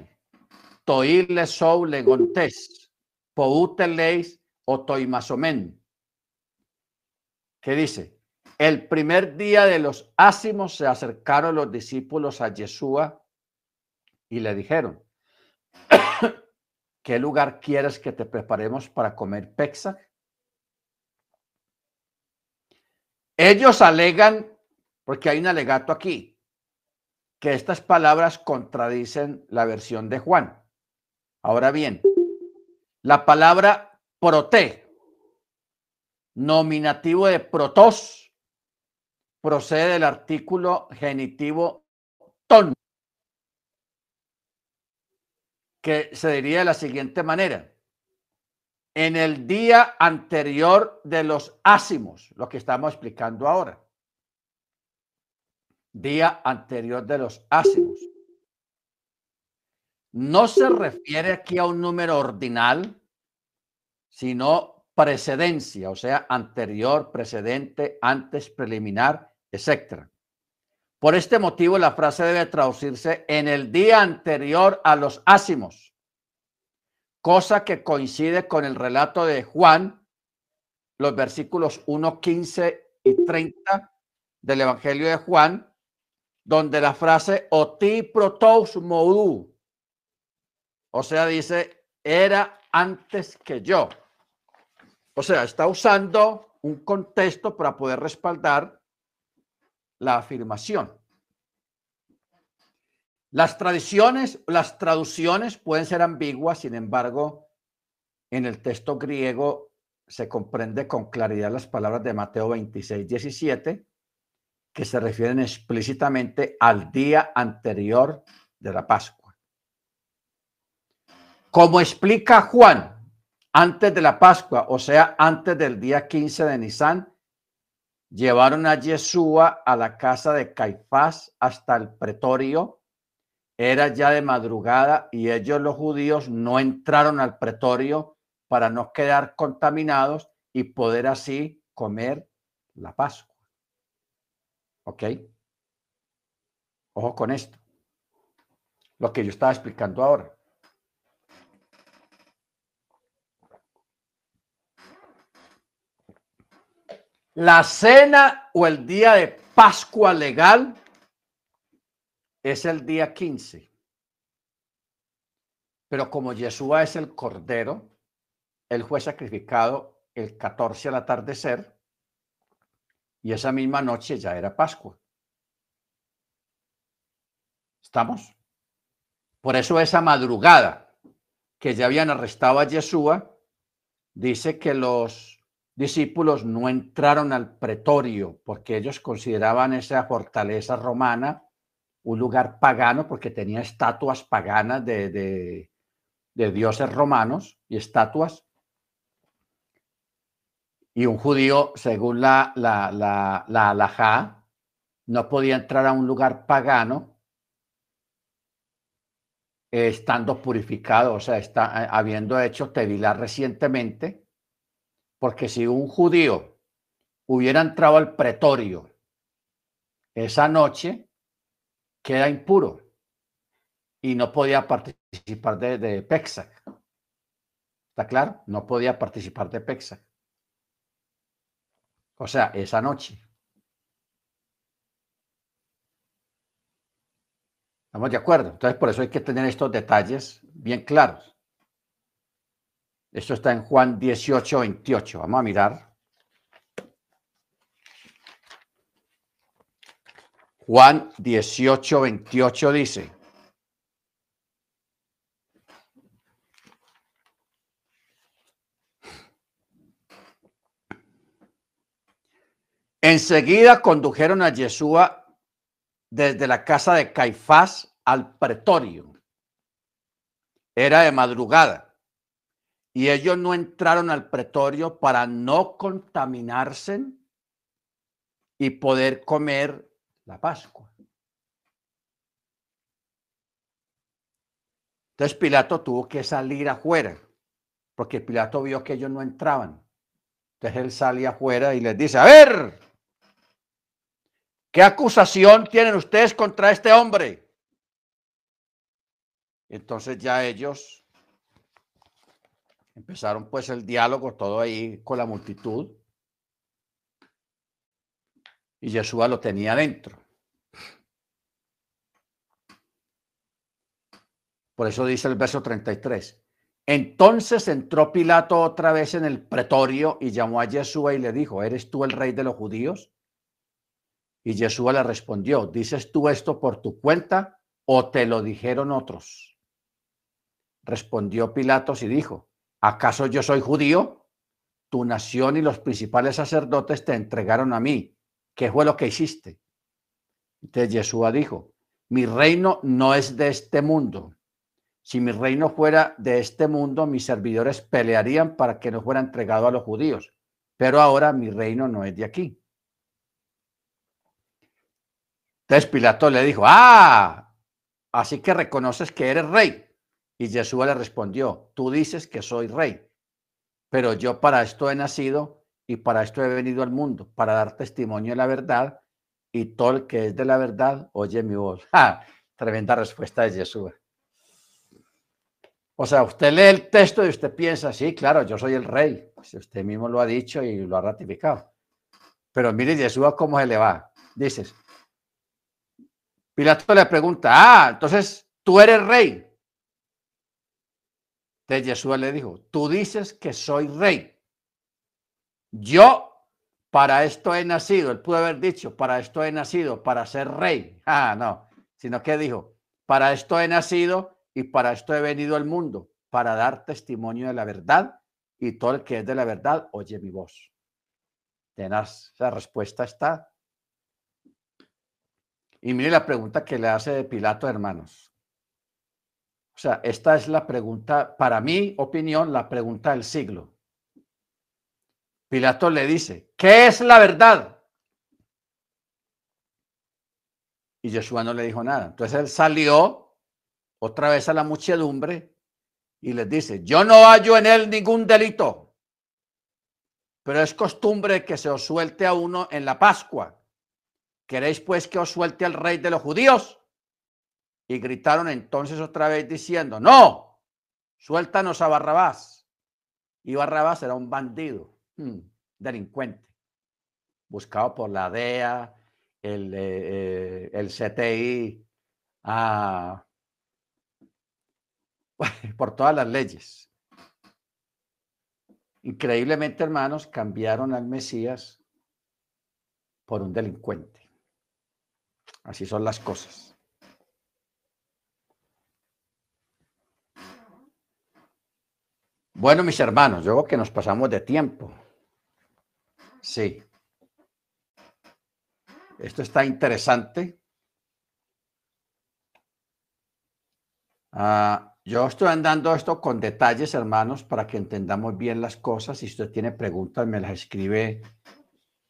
toi le sou legontes pouteleis otoimasomen que dice el primer día de los ácimos se acercaron los discípulos a Yeshua y le dijeron, ¿qué lugar quieres que te preparemos para comer pexa? Ellos alegan, porque hay un alegato aquí, que estas palabras contradicen la versión de Juan. Ahora bien, la palabra prote, nominativo de protos, procede del artículo genitivo ton, que se diría de la siguiente manera. En el día anterior de los ácimos, lo que estamos explicando ahora. Día anterior de los ácimos. No se refiere aquí a un número ordinal, sino precedencia, o sea, anterior, precedente, antes, preliminar etc. Por este motivo, la frase debe traducirse en el día anterior a los ácimos, cosa que coincide con el relato de Juan, los versículos 1, 15 y 30 del Evangelio de Juan, donde la frase oti protos modu, o sea, dice, era antes que yo. O sea, está usando un contexto para poder respaldar la afirmación. Las tradiciones, las traducciones pueden ser ambiguas, sin embargo, en el texto griego se comprende con claridad las palabras de Mateo 26, 17, que se refieren explícitamente al día anterior de la Pascua. Como explica Juan, antes de la Pascua, o sea, antes del día 15 de Nisan, Llevaron a Yeshua a la casa de Caifás hasta el pretorio. Era ya de madrugada y ellos los judíos no entraron al pretorio para no quedar contaminados y poder así comer la Pascua. ¿Ok? Ojo con esto. Lo que yo estaba explicando ahora. La cena o el día de Pascua legal es el día 15. Pero como Yeshua es el Cordero, él fue sacrificado el 14 al atardecer y esa misma noche ya era Pascua. ¿Estamos? Por eso esa madrugada que ya habían arrestado a Yeshua, dice que los discípulos no entraron al pretorio porque ellos consideraban esa fortaleza romana un lugar pagano porque tenía estatuas paganas de, dioses romanos y estatuas. Y un judío, según la, la, la, la alajá, no podía entrar a un lugar pagano estando purificado, o sea, está, habiendo hecho tevilar recientemente porque si un judío hubiera entrado al pretorio esa noche, queda impuro y no podía participar de, de ¿Está claro? No podía participar de Pexac. O sea, esa noche. ¿Estamos de acuerdo? Entonces, por eso hay que tener estos detalles bien claros. Esto está en Juan 18, 28. Vamos a mirar. Juan 18, 28 dice. Enseguida condujeron a Yeshua desde la casa de Caifás al pretorio. Era de madrugada. Y ellos no entraron al pretorio para no contaminarse y poder comer la Pascua. Entonces Pilato tuvo que salir afuera, porque Pilato vio que ellos no entraban. Entonces él sale afuera y les dice, a ver, ¿qué acusación tienen ustedes contra este hombre? Entonces ya ellos empezaron pues el diálogo, todo ahí con la multitud. Y Jesús lo tenía dentro. Por eso dice el verso 33. Entonces entró Pilato otra vez en el pretorio y llamó a Yeshua y le dijo, ¿eres tú el rey de los judíos? Y Yeshua le respondió, ¿dices tú esto por tu cuenta o te lo dijeron otros? Respondió Pilatos y dijo, ¿acaso yo soy judío? Tu nación y los principales sacerdotes te entregaron a mí. ¿Qué fue lo que hiciste? Entonces Yeshua dijo, mi reino no es de este mundo. Si mi reino fuera de este mundo, mis servidores pelearían para que no fuera entregado a los judíos. Pero ahora mi reino no es de aquí. Entonces Pilato le dijo, ah, así que reconoces que eres rey. Y Jesús le respondió, tú dices que soy rey, pero yo para esto he nacido y para esto he venido al mundo, para dar testimonio de la verdad y todo el que es de la verdad oye mi voz. ¡Ah! Tremenda respuesta de Jesús. O sea, usted lee el texto y usted piensa, sí, claro, yo soy el rey. Si usted mismo lo ha dicho y lo ha ratificado. Pero mire Jesús cómo se le va. Dices, Pilato le pregunta, ah, entonces tú eres rey. Entonces Jesús le dijo, tú dices que soy rey. Yo para esto he nacido. Él pudo haber dicho, para esto he nacido, para ser rey. Ah, no, sino que dijo, para esto he nacido y para esto he venido al mundo, para dar testimonio de la verdad y todo el que es de la verdad oye mi voz. Tenaz, esa respuesta está. Y mire la pregunta que le hace de Pilato, hermanos. O sea, esta es la pregunta, para mi opinión, la pregunta del siglo. Pilato le dice, ¿qué es la verdad? Y Jesús no le dijo nada. Entonces él salió otra vez a la muchedumbre y les dice, yo no hallo en él ningún delito, pero es costumbre que se os suelte a uno en la Pascua. ¿Queréis pues que os suelte al rey de los judíos? Y gritaron entonces otra vez diciendo, no, suéltanos a Barrabás. Y Barrabás era un bandido, hmm, delincuente, buscado por la DEA, el, eh, eh, CTI, a por todas las leyes. Increíblemente, hermanos, cambiaron al Mesías por un delincuente. Así son las cosas. Bueno, mis hermanos, yo que nos pasamos de tiempo. Sí. Esto está interesante. Ah, yo estoy andando esto con detalles, hermanos, para que entendamos bien las cosas. Si usted tiene preguntas, me las escribe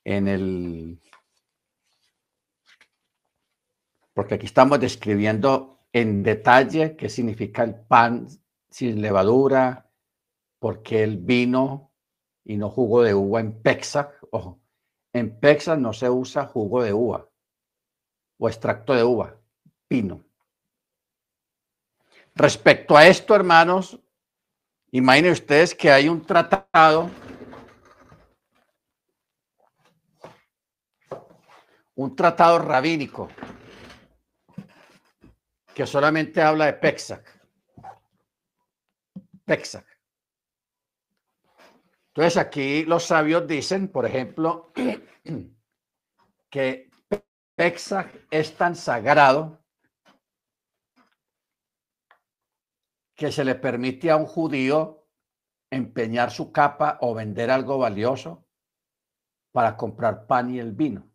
en el... Porque aquí estamos describiendo en detalle qué significa el pan sin levadura, por qué el vino y no jugo de uva en Pexac. Ojo, en Pexac no se usa jugo de uva o extracto de uva, vino. Respecto a esto, hermanos, imaginen ustedes que hay un tratado, un tratado rabínico que solamente habla de Pexac. Pexac. Entonces aquí los sabios dicen, por ejemplo, que Pexac es tan sagrado que se le permite a un judío empeñar su capa o vender algo valioso para comprar pan y el vino.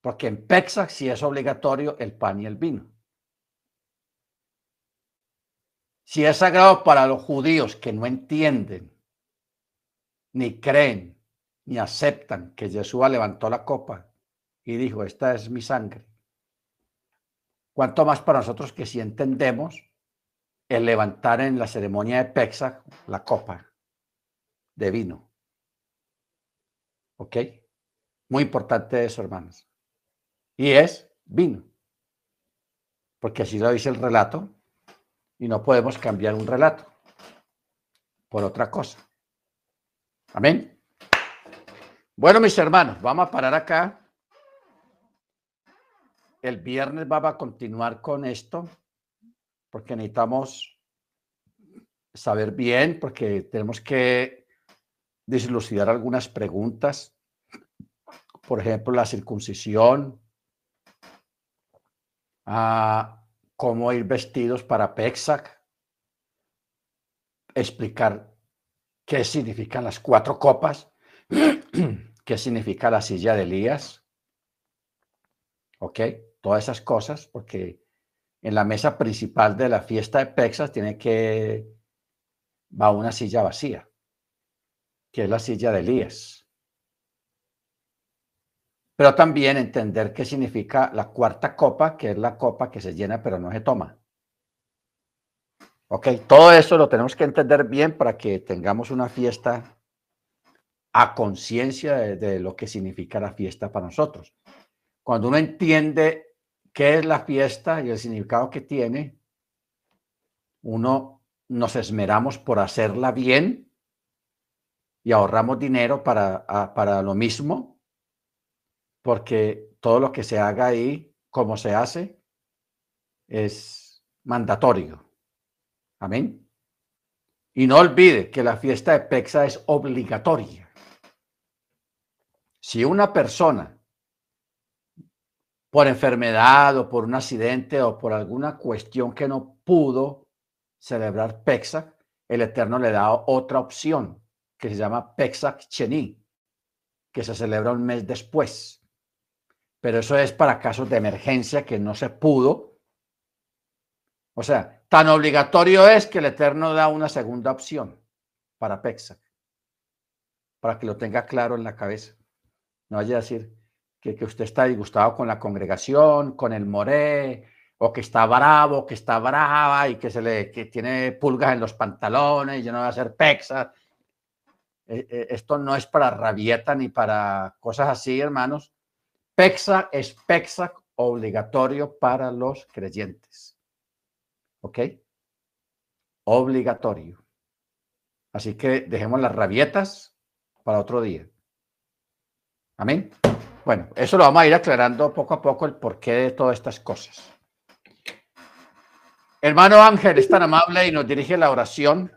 Porque en Pesach sí es obligatorio el pan y el vino. Si es sagrado para los judíos que no entienden, ni creen, ni aceptan que Jesús levantó la copa y dijo, esta es mi sangre. Cuanto más para nosotros que si entendemos el levantar en la ceremonia de Pesach la copa de vino. ¿Ok? Muy importante eso, hermanos. Y es vino. Porque así lo dice el relato y no podemos cambiar un relato por otra cosa. Amén. Bueno, mis hermanos, vamos a parar acá. El viernes vamos a continuar con esto porque necesitamos saber bien, porque tenemos que dislucidar algunas preguntas. Por ejemplo, la circuncisión, a cómo ir vestidos para Pexac, explicar qué significan las cuatro copas, qué significa la silla de Elías, ¿ok? Todas esas cosas, porque en la mesa principal de la fiesta de Pexas tiene que va una silla vacía, que es la silla de Elías pero también entender qué significa la cuarta copa, que es la copa que se llena pero no se toma. Ok, todo eso lo tenemos que entender bien para que tengamos una fiesta a conciencia de, lo que significa la fiesta para nosotros. Cuando uno entiende qué es la fiesta y el significado que tiene, uno nos esmeramos por hacerla bien y ahorramos dinero para, para lo mismo porque todo lo que se haga ahí, como se hace, es mandatorio. Amén. Y no olvide que la fiesta de Pexa es obligatoria. Si una persona, por enfermedad o por un accidente o por alguna cuestión que no pudo celebrar Pexa, el Eterno le da otra opción que se llama Pexac Cheni, que se celebra un mes después pero eso es para casos de emergencia que no se pudo. O sea, tan obligatorio es que el Eterno da una segunda opción para Pexac, para que lo tenga claro en la cabeza. No vaya a decir que, usted está disgustado con la congregación, con el moré, o que está bravo, que está brava y que se le que tiene pulgas en los pantalones y yo no voy a hacer Pexac. Eh, eh, esto no es para rabieta ni para cosas así, hermanos PEXA es PEXA obligatorio para los creyentes. ¿Ok? Obligatorio. Así que dejemos las rabietas para otro día. Amén. Bueno, eso lo vamos a ir aclarando poco a poco el porqué de todas estas cosas. Hermano Ángel es tan amable y nos dirige la oración.